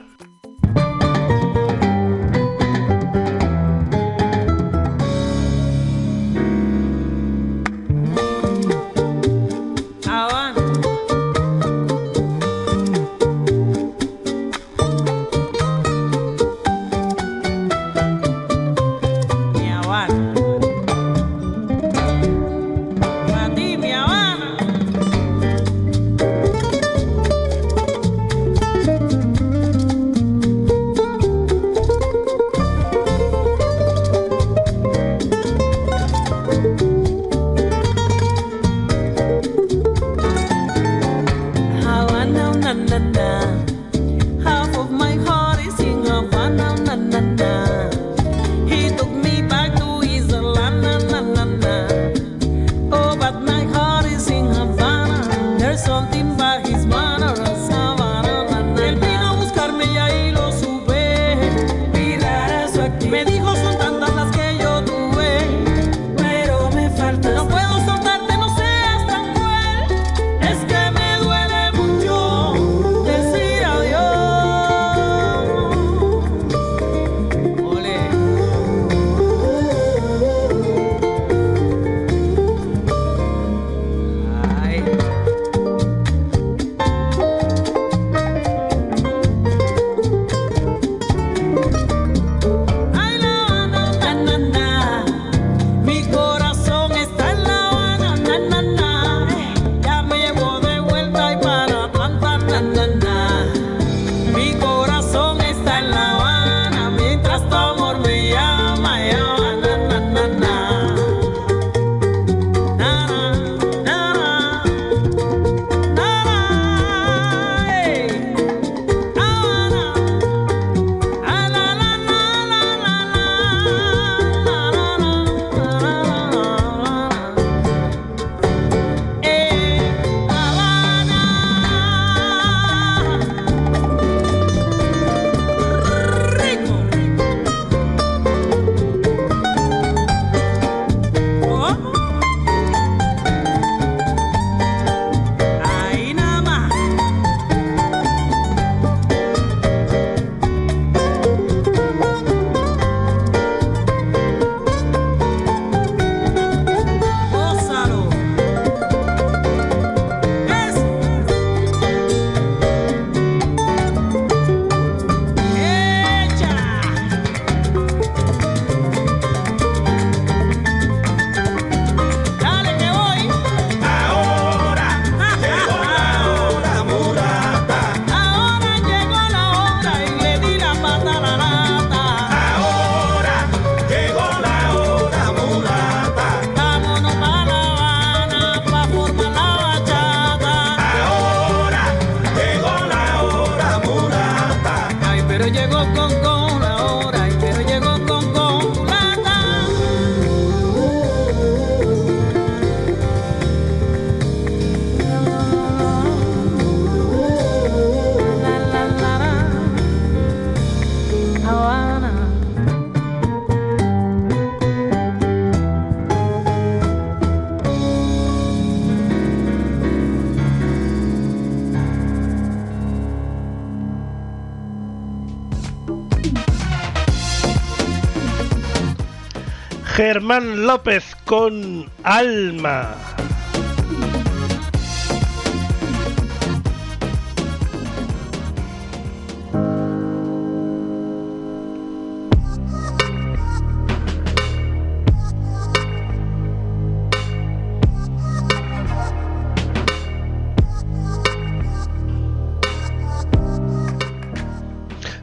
Germán López con Alma.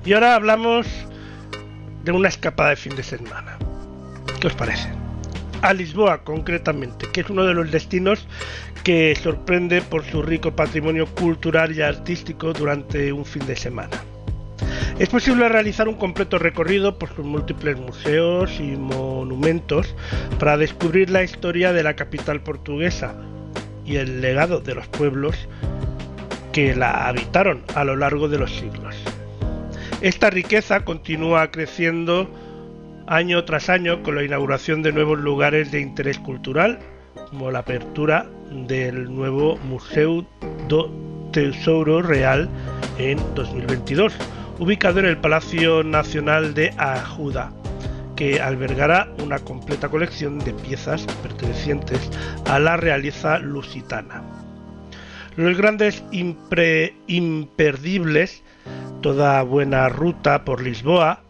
Y ahora hablamos de una escapada de fin de semana. ¿Qué os parece? A Lisboa, concretamente, que es uno de los destinos que sorprende por su rico patrimonio cultural y artístico durante un fin de semana. Es posible realizar un completo recorrido por sus múltiples museos y monumentos para descubrir la historia de la capital portuguesa y el legado de los pueblos que la habitaron a lo largo de los siglos. Esta riqueza continúa creciendo año tras año con la inauguración de nuevos lugares de interés cultural, como la apertura del nuevo Museu do Tesouro Real en 2022, ubicado en el Palacio Nacional de Ajuda, que albergará una completa colección de piezas pertenecientes a la realeza lusitana. Los grandes imperdibles Toda buena ruta por Lisboa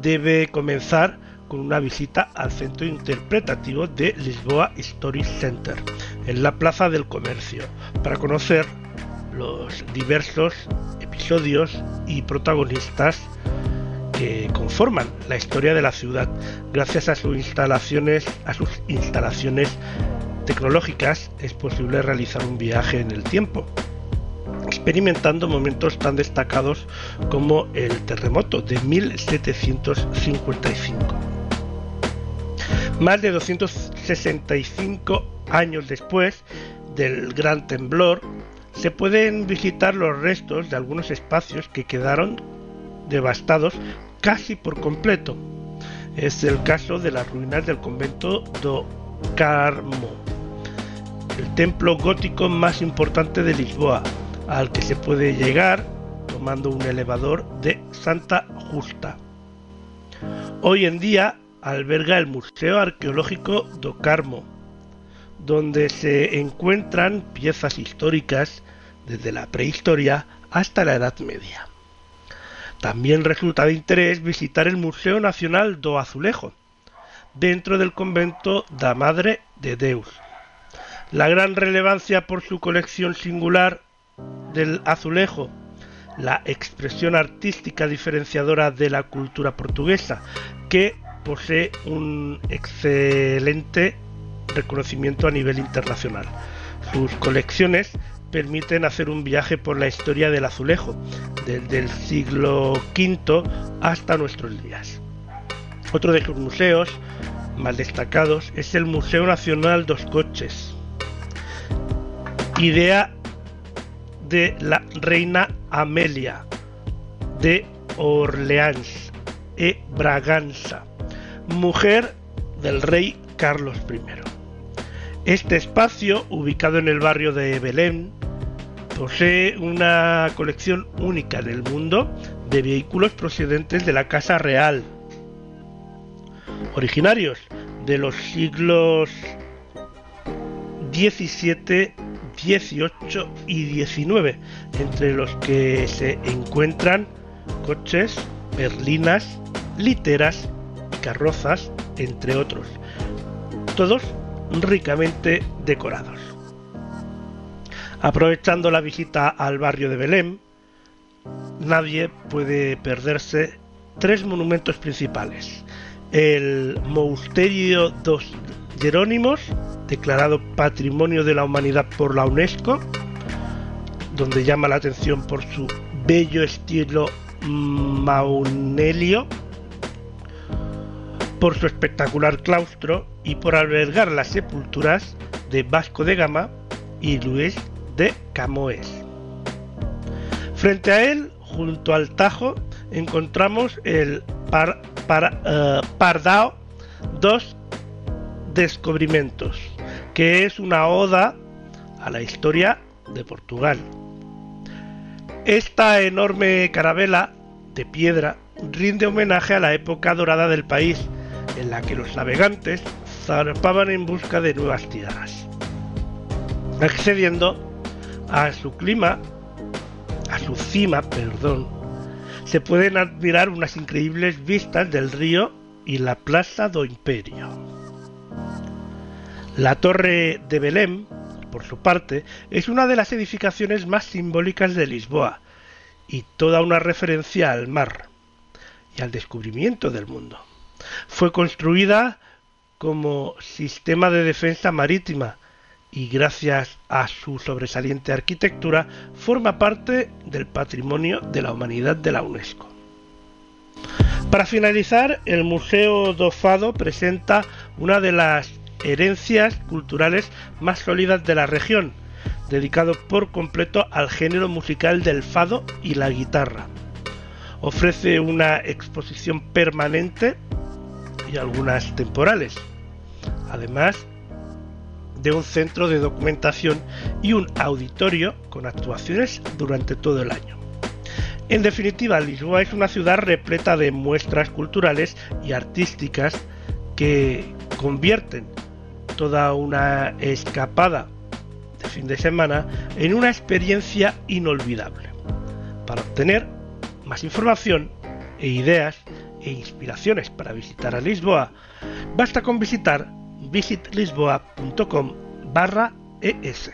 debe comenzar con una visita al centro interpretativo de Lisboa Story Center, en la Plaza del Comercio, para conocer los diversos episodios y protagonistas que conforman la historia de la ciudad, gracias a sus instalaciones, a sus instalaciones tecnológicas, es posible realizar un viaje en el tiempo experimentando momentos tan destacados como el terremoto de 1755. Más de 265 años después del gran temblor, se pueden visitar los restos de algunos espacios que quedaron devastados casi por completo. Es el caso de las ruinas del convento do Carmo, el templo gótico más importante de Lisboa, al que se puede llegar tomando un elevador de Santa Justa. Hoy en día alberga el Museo Arqueológico do Carmo, donde se encuentran piezas históricas desde la prehistoria hasta la Edad Media. También resulta de interés visitar el Museo Nacional do Azulejo, dentro del convento da Madre de Deus. La gran relevancia por su colección singular del azulejo, la expresión artística diferenciadora de la cultura portuguesa, que posee un excelente reconocimiento a nivel internacional. Sus colecciones permiten hacer un viaje por la historia del azulejo, desde el siglo V hasta nuestros días. Otro de sus museos más destacados es el Museo Nacional dos Coches, idea de la reina Amelia de Orleans e Braganza, mujer del rey Carlos I. Este espacio, ubicado en el barrio de Belén, posee una colección única en el mundo de vehículos procedentes de la Casa Real, originarios de los siglos XVII, XVIII y XIX, entre los que se encuentran coches, berlinas, literas, carrozas, entre otros, todos ricamente decorados. Aprovechando la visita al barrio de Belém, nadie puede perderse tres monumentos principales. El Monasterio dos Jerónimos, declarado Patrimonio de la Humanidad por la UNESCO, donde llama la atención por su bello estilo maunelio, por su espectacular claustro y por albergar las sepulturas de Vasco de Gama y Luis de Camoes. Frente a él, junto al Tajo, encontramos el par, eh, Pardao dos Descubrimientos, que es una oda a la historia de Portugal. Esta enorme carabela de piedra rinde homenaje a la época dorada del país, en la que los navegantes zarpaban en busca de nuevas tierras. Accediendo a su clima, a su cima, perdón, se pueden admirar unas increíbles vistas del río y la Plaza do Imperio. La Torre de Belém, por su parte, es una de las edificaciones más simbólicas de Lisboa y toda una referencia al mar y al descubrimiento del mundo. Fue construida como sistema de defensa marítima y gracias a su sobresaliente arquitectura forma parte del patrimonio de la humanidad de la UNESCO. Para finalizar, el Museo do Fado presenta una de las herencias culturales más sólidas de la región, dedicado por completo al género musical del fado y la guitarra. Ofrece una exposición permanente y algunas temporales, además de un centro de documentación y un auditorio con actuaciones durante todo el año. En definitiva, Lisboa es una ciudad repleta de muestras culturales y artísticas que convierten toda una escapada de fin de semana en una experiencia inolvidable. Para obtener más información e ideas e inspiraciones para visitar a Lisboa, basta con visitar visitlisboa.com barra es.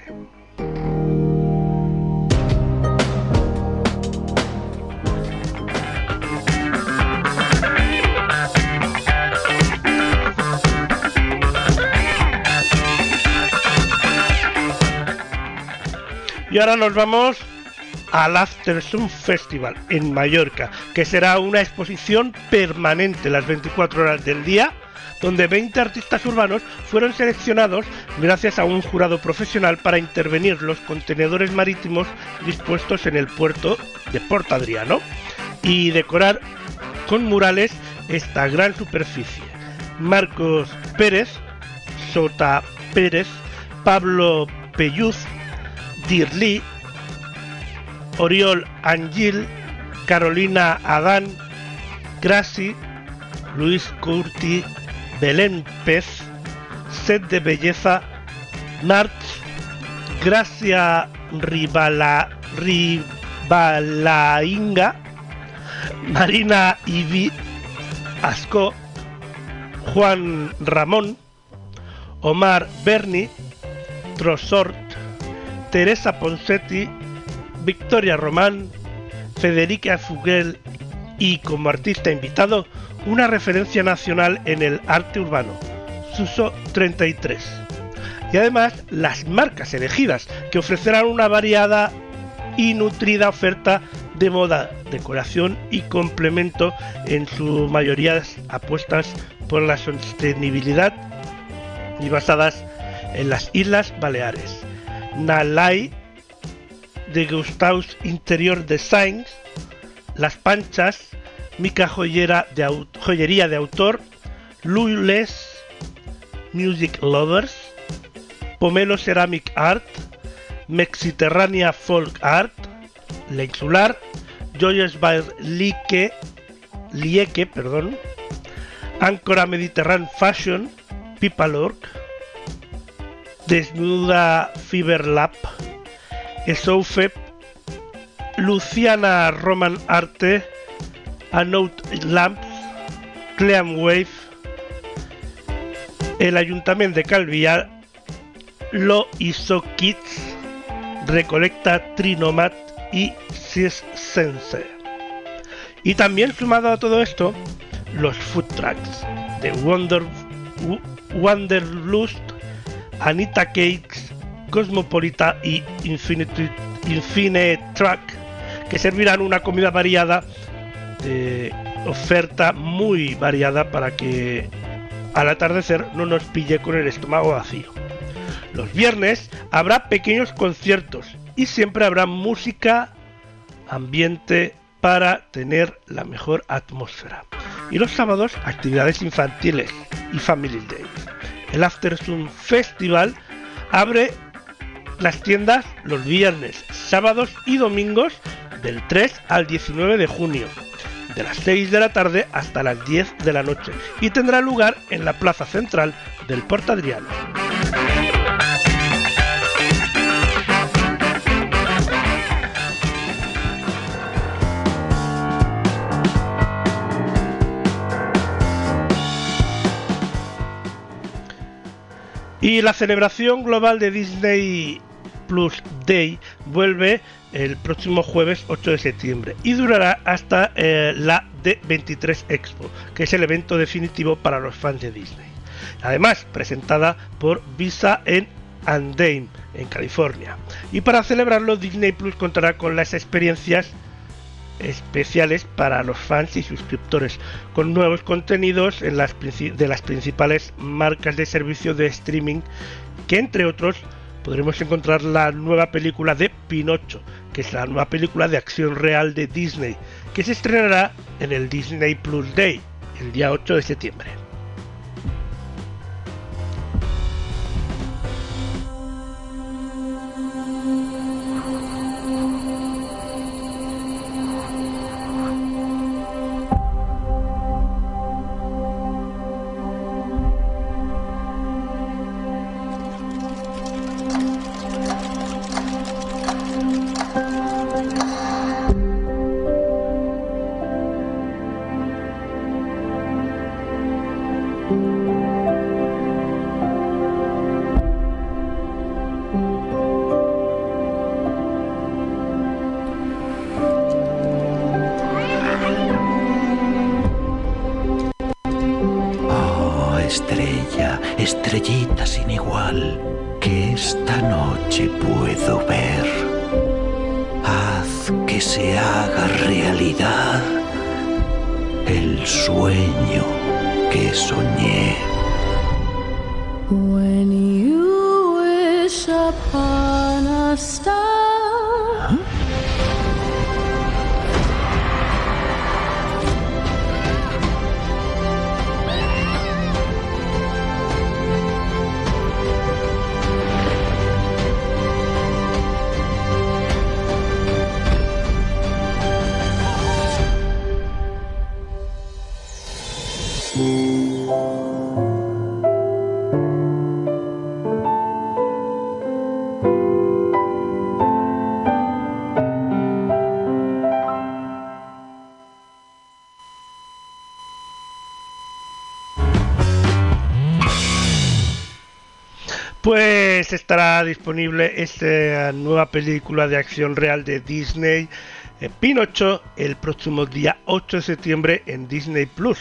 Y ahora nos vamos al After Sun Festival en Mallorca, que será una exposición permanente las 24 horas del día, donde 20 artistas urbanos fueron seleccionados gracias a un jurado profesional para intervenir los contenedores marítimos dispuestos en el puerto de Port Adriano y decorar con murales esta gran superficie. Marcos Pérez, Sota Pérez, Pablo Pelluz, Dirli, Oriol Angil, Carolina Adán, Grassi, Luis Curti, Belén Pez, Set de Belleza, March, Gracia Ribala, Ribalainga, Marina Ivi Asco, Juan Ramón, Omar Berni, Trosort, Teresa Ponsetti, Victoria Román, Federica Fugel y como artista invitado una referencia nacional en el arte urbano, Suso 33. Y además las marcas elegidas que ofrecerán una variada y nutrida oferta de moda, decoración y complemento en su mayoría apuestas por la sostenibilidad y basadas en las Islas Baleares. Nalai de Gustaus Interior Designs, Las Panchas, Mica Joyera de Joyería de Autor, Lules Music Lovers, Pomelo Ceramic Art, Mexiterránea Folk Art, La Insular, Joyes by Lique, Lieke, perdón, Áncora Fashion, Pipalork, Desnuda Fiber Lab, Esoufep, Luciana Roman Arte, Anote Lamps, Clean Wave, el Ayuntamiento de Calvillar, Lo Iso Kids, Recolecta Trinomat y Sis Sense. Y también sumado a todo esto, los food trucks de Wonder, Anita Cakes, Cosmopolita y Infinite, Infinite Truck, que servirán una comida variada de oferta muy variada para que al atardecer no nos pille con el estómago vacío. Los viernes habrá pequeños conciertos y siempre habrá música, ambiente para tener la mejor atmósfera. Y los sábados actividades infantiles y Family Day. El After Sun Festival abre las tiendas los viernes, sábados y domingos del 3 al 19 de junio de las 6 de la tarde hasta las 10 de la noche y tendrá lugar en la plaza central del Port Adriano. Y la celebración global de Disney Plus Day vuelve el próximo jueves 8 de septiembre y durará hasta eh, la D23 Expo, que es el evento definitivo para los fans de Disney. Además, presentada por Visa en Anaheim, en California. Y para celebrarlo, Disney Plus contará con las experiencias especiales para los fans y suscriptores, con nuevos contenidos en las de las principales marcas de servicio de streaming, que entre otros podremos encontrar la nueva película de Pinocho, que es la nueva película de acción real de Disney, que se estrenará en el Disney Plus Day, el día 8 de septiembre. Esta nueva película de acción real de Disney, eh, Pinocho, el próximo día 8 de septiembre en Disney Plus.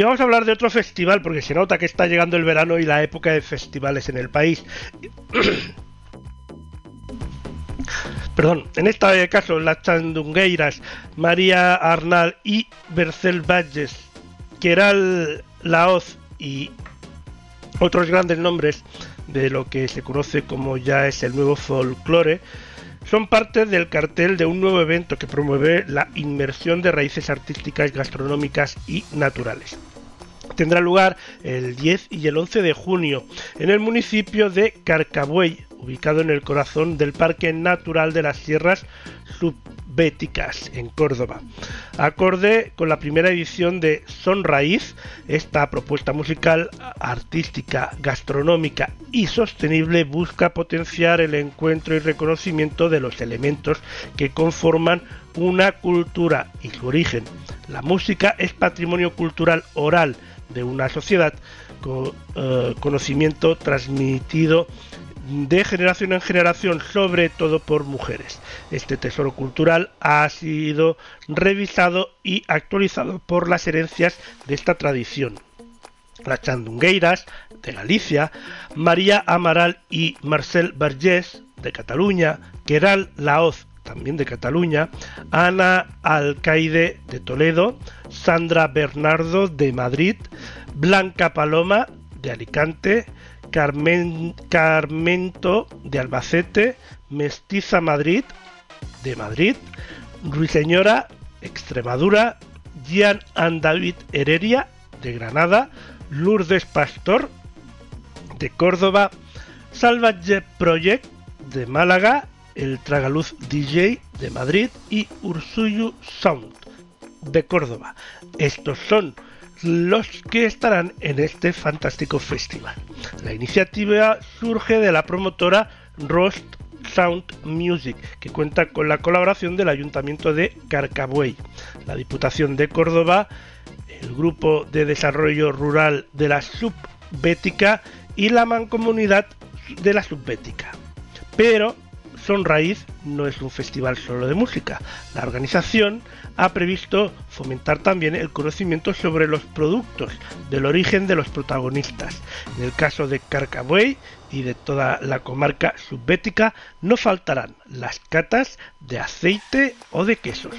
Y vamos a hablar de otro festival, porque se nota que está llegando el verano y la época de festivales en el país. Perdón, en este caso las chandungueiras María Arnal y Bercel Valles, Queral Laoz y otros grandes nombres de lo que se conoce como ya es el nuevo folclore, son parte del cartel de un nuevo evento que promueve la inmersión de raíces artísticas, gastronómicas y naturales. Tendrá lugar el 10 y el 11 de junio en el municipio de Carcabuey, ubicado en el corazón del Parque Natural de las Sierras Subbéticas, en Córdoba. Acorde con la primera edición de Son Raíz, esta propuesta musical, artística, gastronómica y sostenible busca potenciar el encuentro y reconocimiento de los elementos que conforman una cultura y su origen. La música es patrimonio cultural oral de una sociedad con eh, conocimiento transmitido de generación en generación, sobre todo por mujeres. Este tesoro cultural ha sido revisado y actualizado por las herencias de esta tradición. Las chandungueiras de Galicia, María Amaral y Marcel Vergés de Cataluña, Queral Laoz también de Cataluña, Ana Alcaide de Toledo, Sandra Bernardo de Madrid, Blanca Paloma de Alicante, Carmen, Carmento de Albacete, Mestiza Madrid de Madrid, Ruiseñora Extremadura, Gian David Heredia de Granada, Lourdes Pastor de Córdoba, Salvage Project de Málaga, el Tragaluz DJ de Madrid y Ursuyu Sound de Córdoba. Estos son los que estarán en este fantástico festival. La iniciativa surge de la promotora Rost Sound Music, que cuenta con la colaboración del Ayuntamiento de Carcabuey, la Diputación de Córdoba, el Grupo de Desarrollo Rural de la Subbética y la Mancomunidad de la Subbética. Pero Son Raíz no es un festival solo de música. La organización ha previsto fomentar también el conocimiento sobre los productos del origen de los protagonistas. En el caso de Carcabuey y de toda la comarca subbética no faltarán las catas de aceite o de quesos.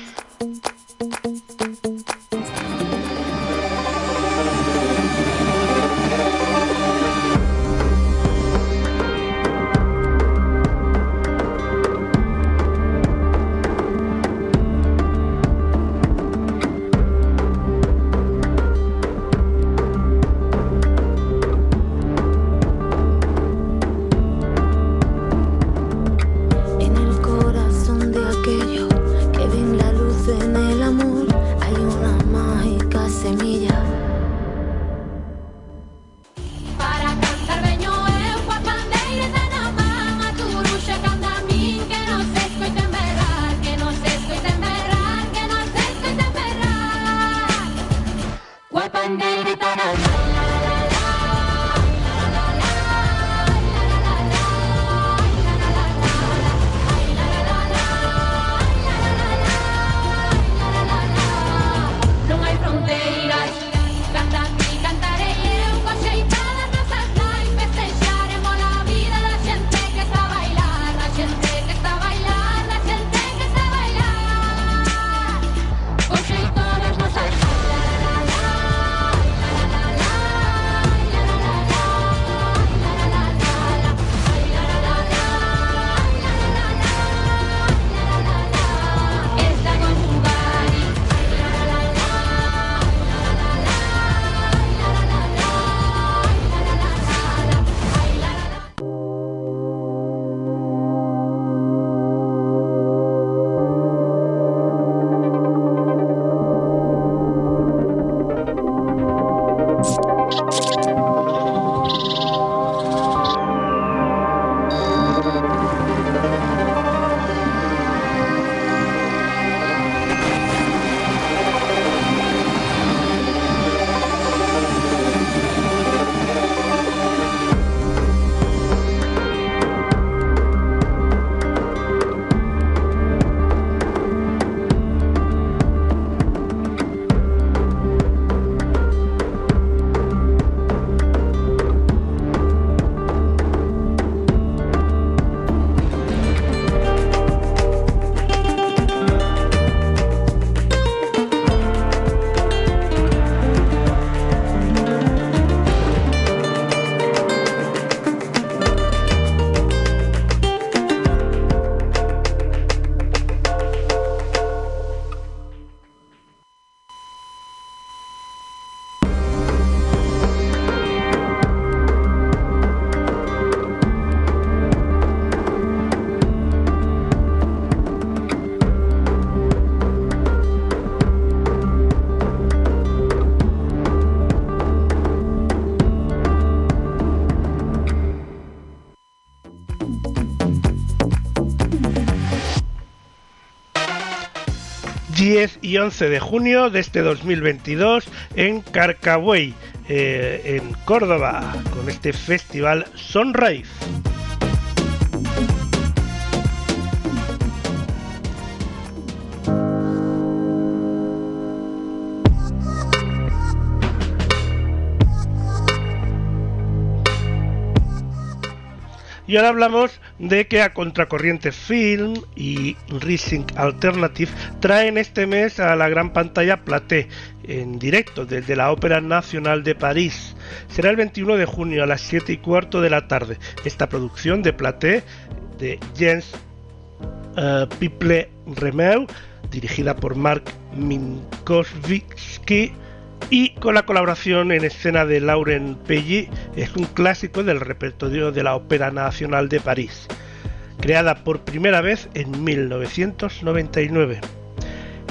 10 y 11 de junio de este 2022 en Carcahuey, eh, en Córdoba, con este festival Sunrise. Y ahora hablamos de que a Contracorriente Film y Rising Alternative traen este mes a la gran pantalla Platé en directo desde la Ópera Nacional de París. Será el 21 de junio a las 7 y cuarto de la tarde. Esta producción de Platé de Jens uh, Piple Remeu, dirigida por Mark Minkowski y con la colaboración en escena de Lauren Pelli, es un clásico del repertorio de la Ópera Nacional de París, creada por primera vez en 1999.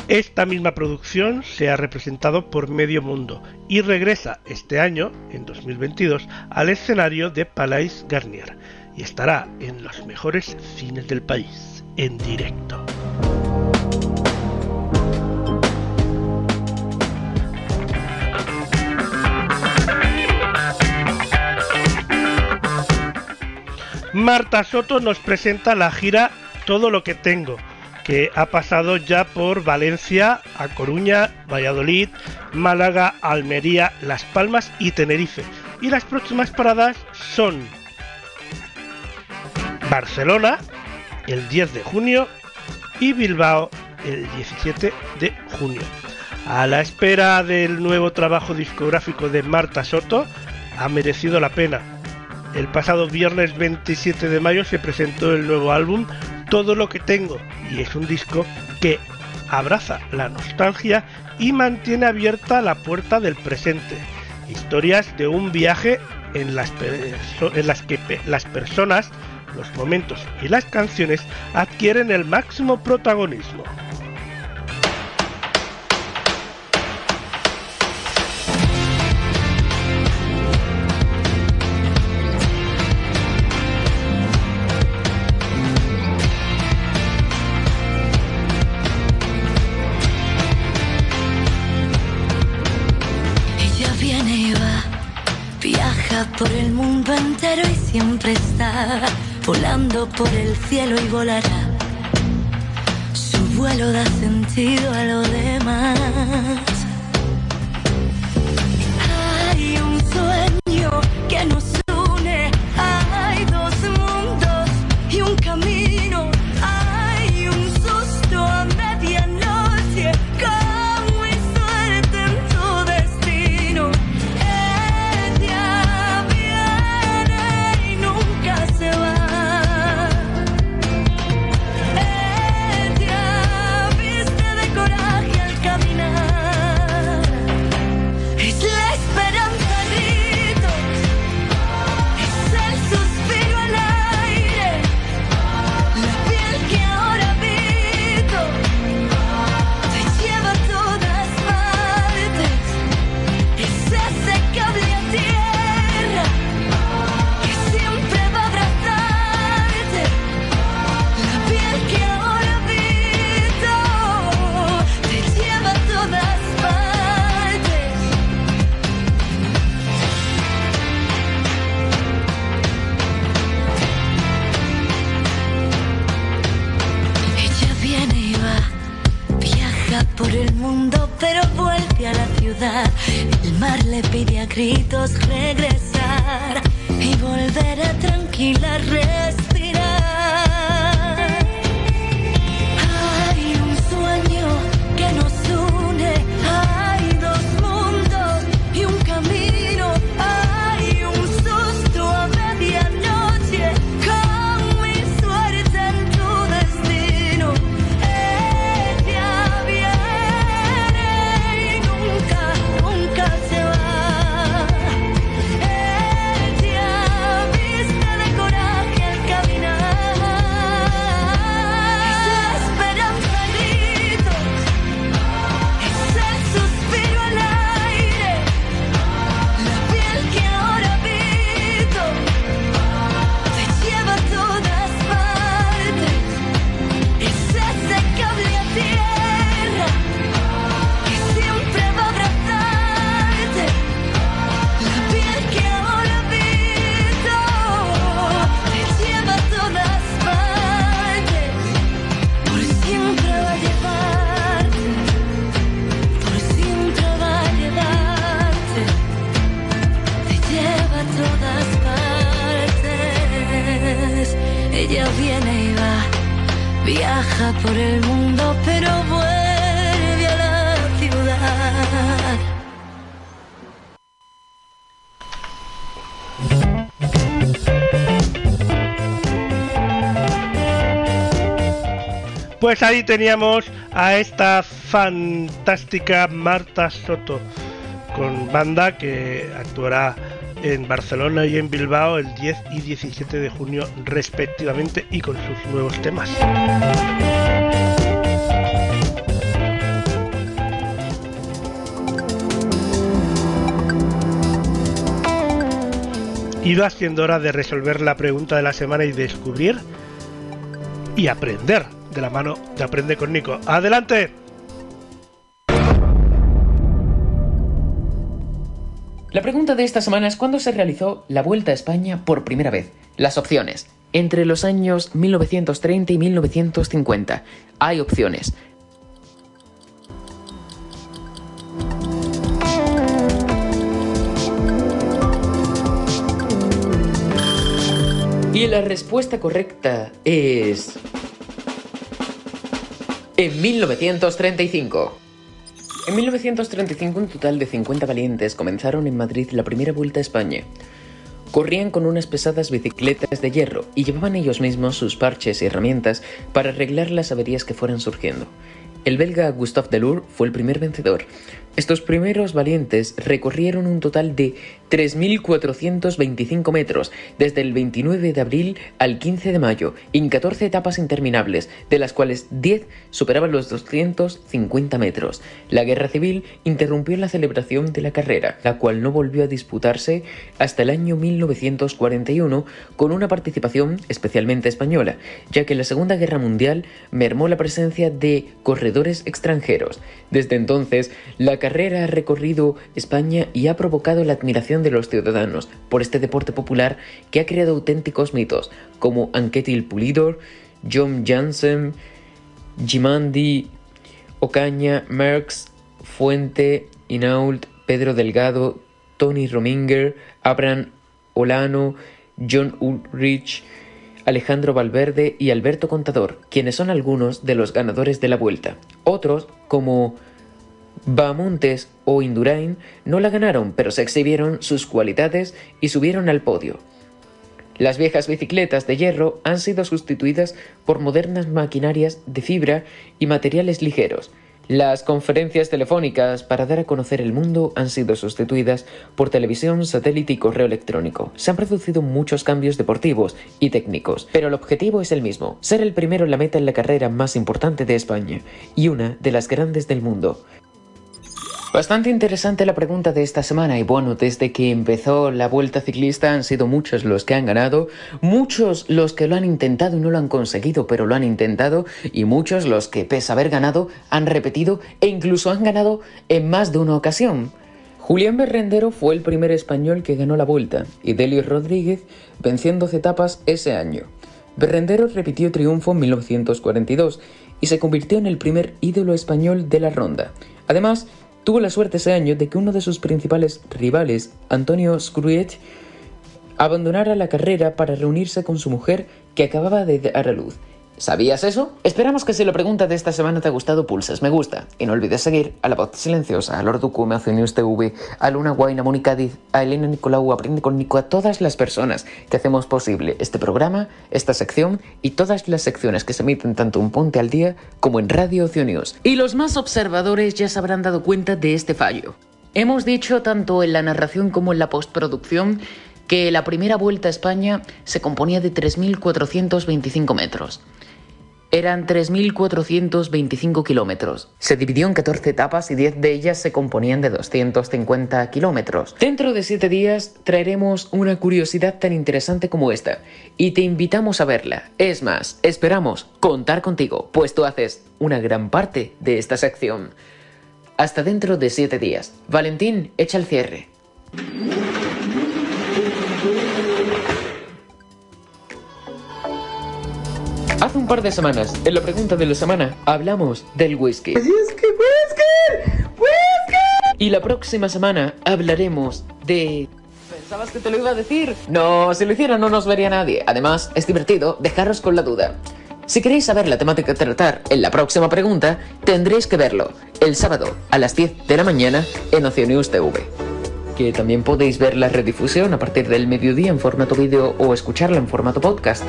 Esta misma producción se ha representado por medio mundo y regresa este año, en 2022, al escenario de Palais Garnier y estará en los mejores cines del país, en directo. Marta Soto nos presenta la gira Todo lo que tengo, que ha pasado ya por Valencia, A Coruña, Valladolid, Málaga, Almería, Las Palmas y Tenerife. Y las próximas paradas son Barcelona, el 10 de junio, y Bilbao, el 17 de junio. A la espera del nuevo trabajo discográfico de Marta Soto, ha merecido la pena el pasado viernes 27 de mayo se presentó el nuevo álbum Todo lo que tengo y es un disco que abraza la nostalgia y mantiene abierta la puerta del presente. Historias de un viaje en las, que las personas, los momentos y las canciones adquieren el máximo protagonismo. Volando por el cielo y volará. Su vuelo da sentido a lo demás. Hay un sueño Pide a gritos regresar y volver a tranquila. El mundo, pero vuelve a la ciudad. Pues ahí teníamos a esta fantástica Marta Soto con banda que actuará en Barcelona y en Bilbao el 10 y 17 de junio respectivamente y con sus nuevos temas. Iba siendo hora de resolver la pregunta de la semana y descubrir y aprender de la mano de Aprende con Nico. ¡Adelante! La pregunta de esta semana es ¿cuándo se realizó la Vuelta a España por primera vez? Las opciones. Entre los años 1930 y 1950. Hay opciones. Y la respuesta correcta es... En 1935. En 1935 un total de 50 valientes comenzaron en Madrid la primera vuelta a España. Corrían con unas pesadas bicicletas de hierro y llevaban ellos mismos sus parches y herramientas para arreglar las averías que fueran surgiendo. El belga Gustave Delur fue el primer vencedor. Estos primeros valientes recorrieron un total de 3.425 metros desde el 29 de abril al 15 de mayo, en 14 etapas interminables, de las cuales 10 superaban los 250 metros. La guerra civil interrumpió la celebración de la carrera, la cual no volvió a disputarse hasta el año 1941 con una participación especialmente española, ya que la Segunda Guerra Mundial mermó la presencia de corredores extranjeros. Desde entonces, la carrera ha recorrido España y ha provocado la admiración de los ciudadanos por este deporte popular que ha creado auténticos mitos como Anquetil Pulidor, John Jansen, Jimandi, Ocaña, Merckx, Fuente, Inault, Pedro Delgado, Tony Rominger, Abraham Olano, John Ulrich, Alejandro Valverde y Alberto Contador, quienes son algunos de los ganadores de la vuelta. Otros, como Bahamontes o Indurain, no la ganaron, pero se exhibieron sus cualidades y subieron al podio. Las viejas bicicletas de hierro han sido sustituidas por modernas maquinarias de fibra y materiales ligeros. Las conferencias telefónicas para dar a conocer el mundo han sido sustituidas por televisión, satélite y correo electrónico. Se han producido muchos cambios deportivos y técnicos, pero el objetivo es el mismo, ser el primero en la meta en la carrera más importante de España y una de las grandes del mundo. Bastante interesante la pregunta de esta semana y bueno, desde que empezó la vuelta ciclista han sido muchos los que han ganado, muchos los que lo han intentado y no lo han conseguido, pero lo han intentado y muchos los que pese a haber ganado han repetido e incluso han ganado en más de una ocasión. Julián Berrendero fue el primer español que ganó la vuelta y Delio Rodríguez venció en 12 etapas ese año. Berrendero repitió triunfo en 1942 y se convirtió en el primer ídolo español de la ronda. Además, Tuvo la suerte ese año de que uno de sus principales rivales, Antonio Scruet, abandonara la carrera para reunirse con su mujer que acababa de dar a luz. ¿Sabías eso? Esperamos que si la pregunta de esta semana te ha gustado pulses me gusta y no olvides seguir a La Voz Silenciosa, a Lord Ducume, a News TV, a Luna Guaina, a Mónica Diz, a Elena Nicolau, a Aprende con Nico, a todas las personas que hacemos posible este programa, esta sección y todas las secciones que se emiten tanto en Ponte al Día como en Radio Ocio News. Y los más observadores ya se habrán dado cuenta de este fallo. Hemos dicho tanto en la narración como en la postproducción que la primera vuelta a España se componía de 3.425 metros. Eran 3.425 kilómetros. Se dividió en 14 etapas y 10 de ellas se componían de 250 kilómetros. Dentro de 7 días traeremos una curiosidad tan interesante como esta y te invitamos a verla. Es más, esperamos contar contigo, pues tú haces una gran parte de esta sección. Hasta dentro de 7 días. Valentín, echa el cierre. Hace un par de semanas, en la pregunta de la semana, hablamos del whisky. Y la próxima semana hablaremos de ¿Pensabas que te lo iba a decir? No, si lo hiciera no nos vería nadie. Además, es divertido dejaros con la duda. Si queréis saber la temática a tratar en la próxima pregunta, tendréis que verlo el sábado a las 10 de la mañana en Oceanews TV. Que también podéis ver la redifusión a partir del mediodía en formato vídeo o escucharla en formato podcast.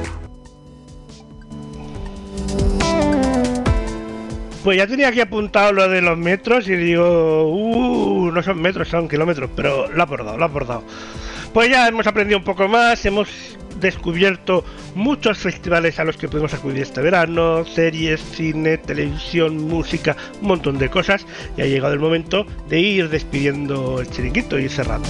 Pues ya tenía aquí apuntado lo de los metros y digo, uh, no son metros, son kilómetros, pero lo ha abordado, lo ha abordado. Pues ya hemos aprendido un poco más, hemos descubierto muchos festivales a los que podemos acudir este verano, series, cine, televisión, música, un montón de cosas y ha llegado el momento de ir despidiendo el chiringuito y cerrando.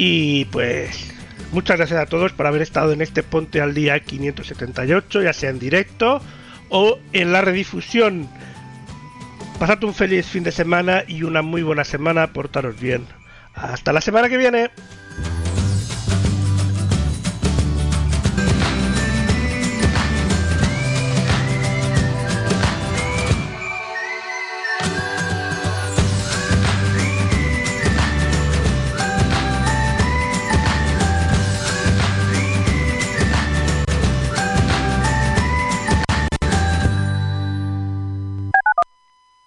Y pues muchas gracias a todos por haber estado en este Ponte al Día 578, ya sea en directo o en la redifusión. Pasad un feliz fin de semana y una muy buena semana, portaros bien. Hasta la semana que viene.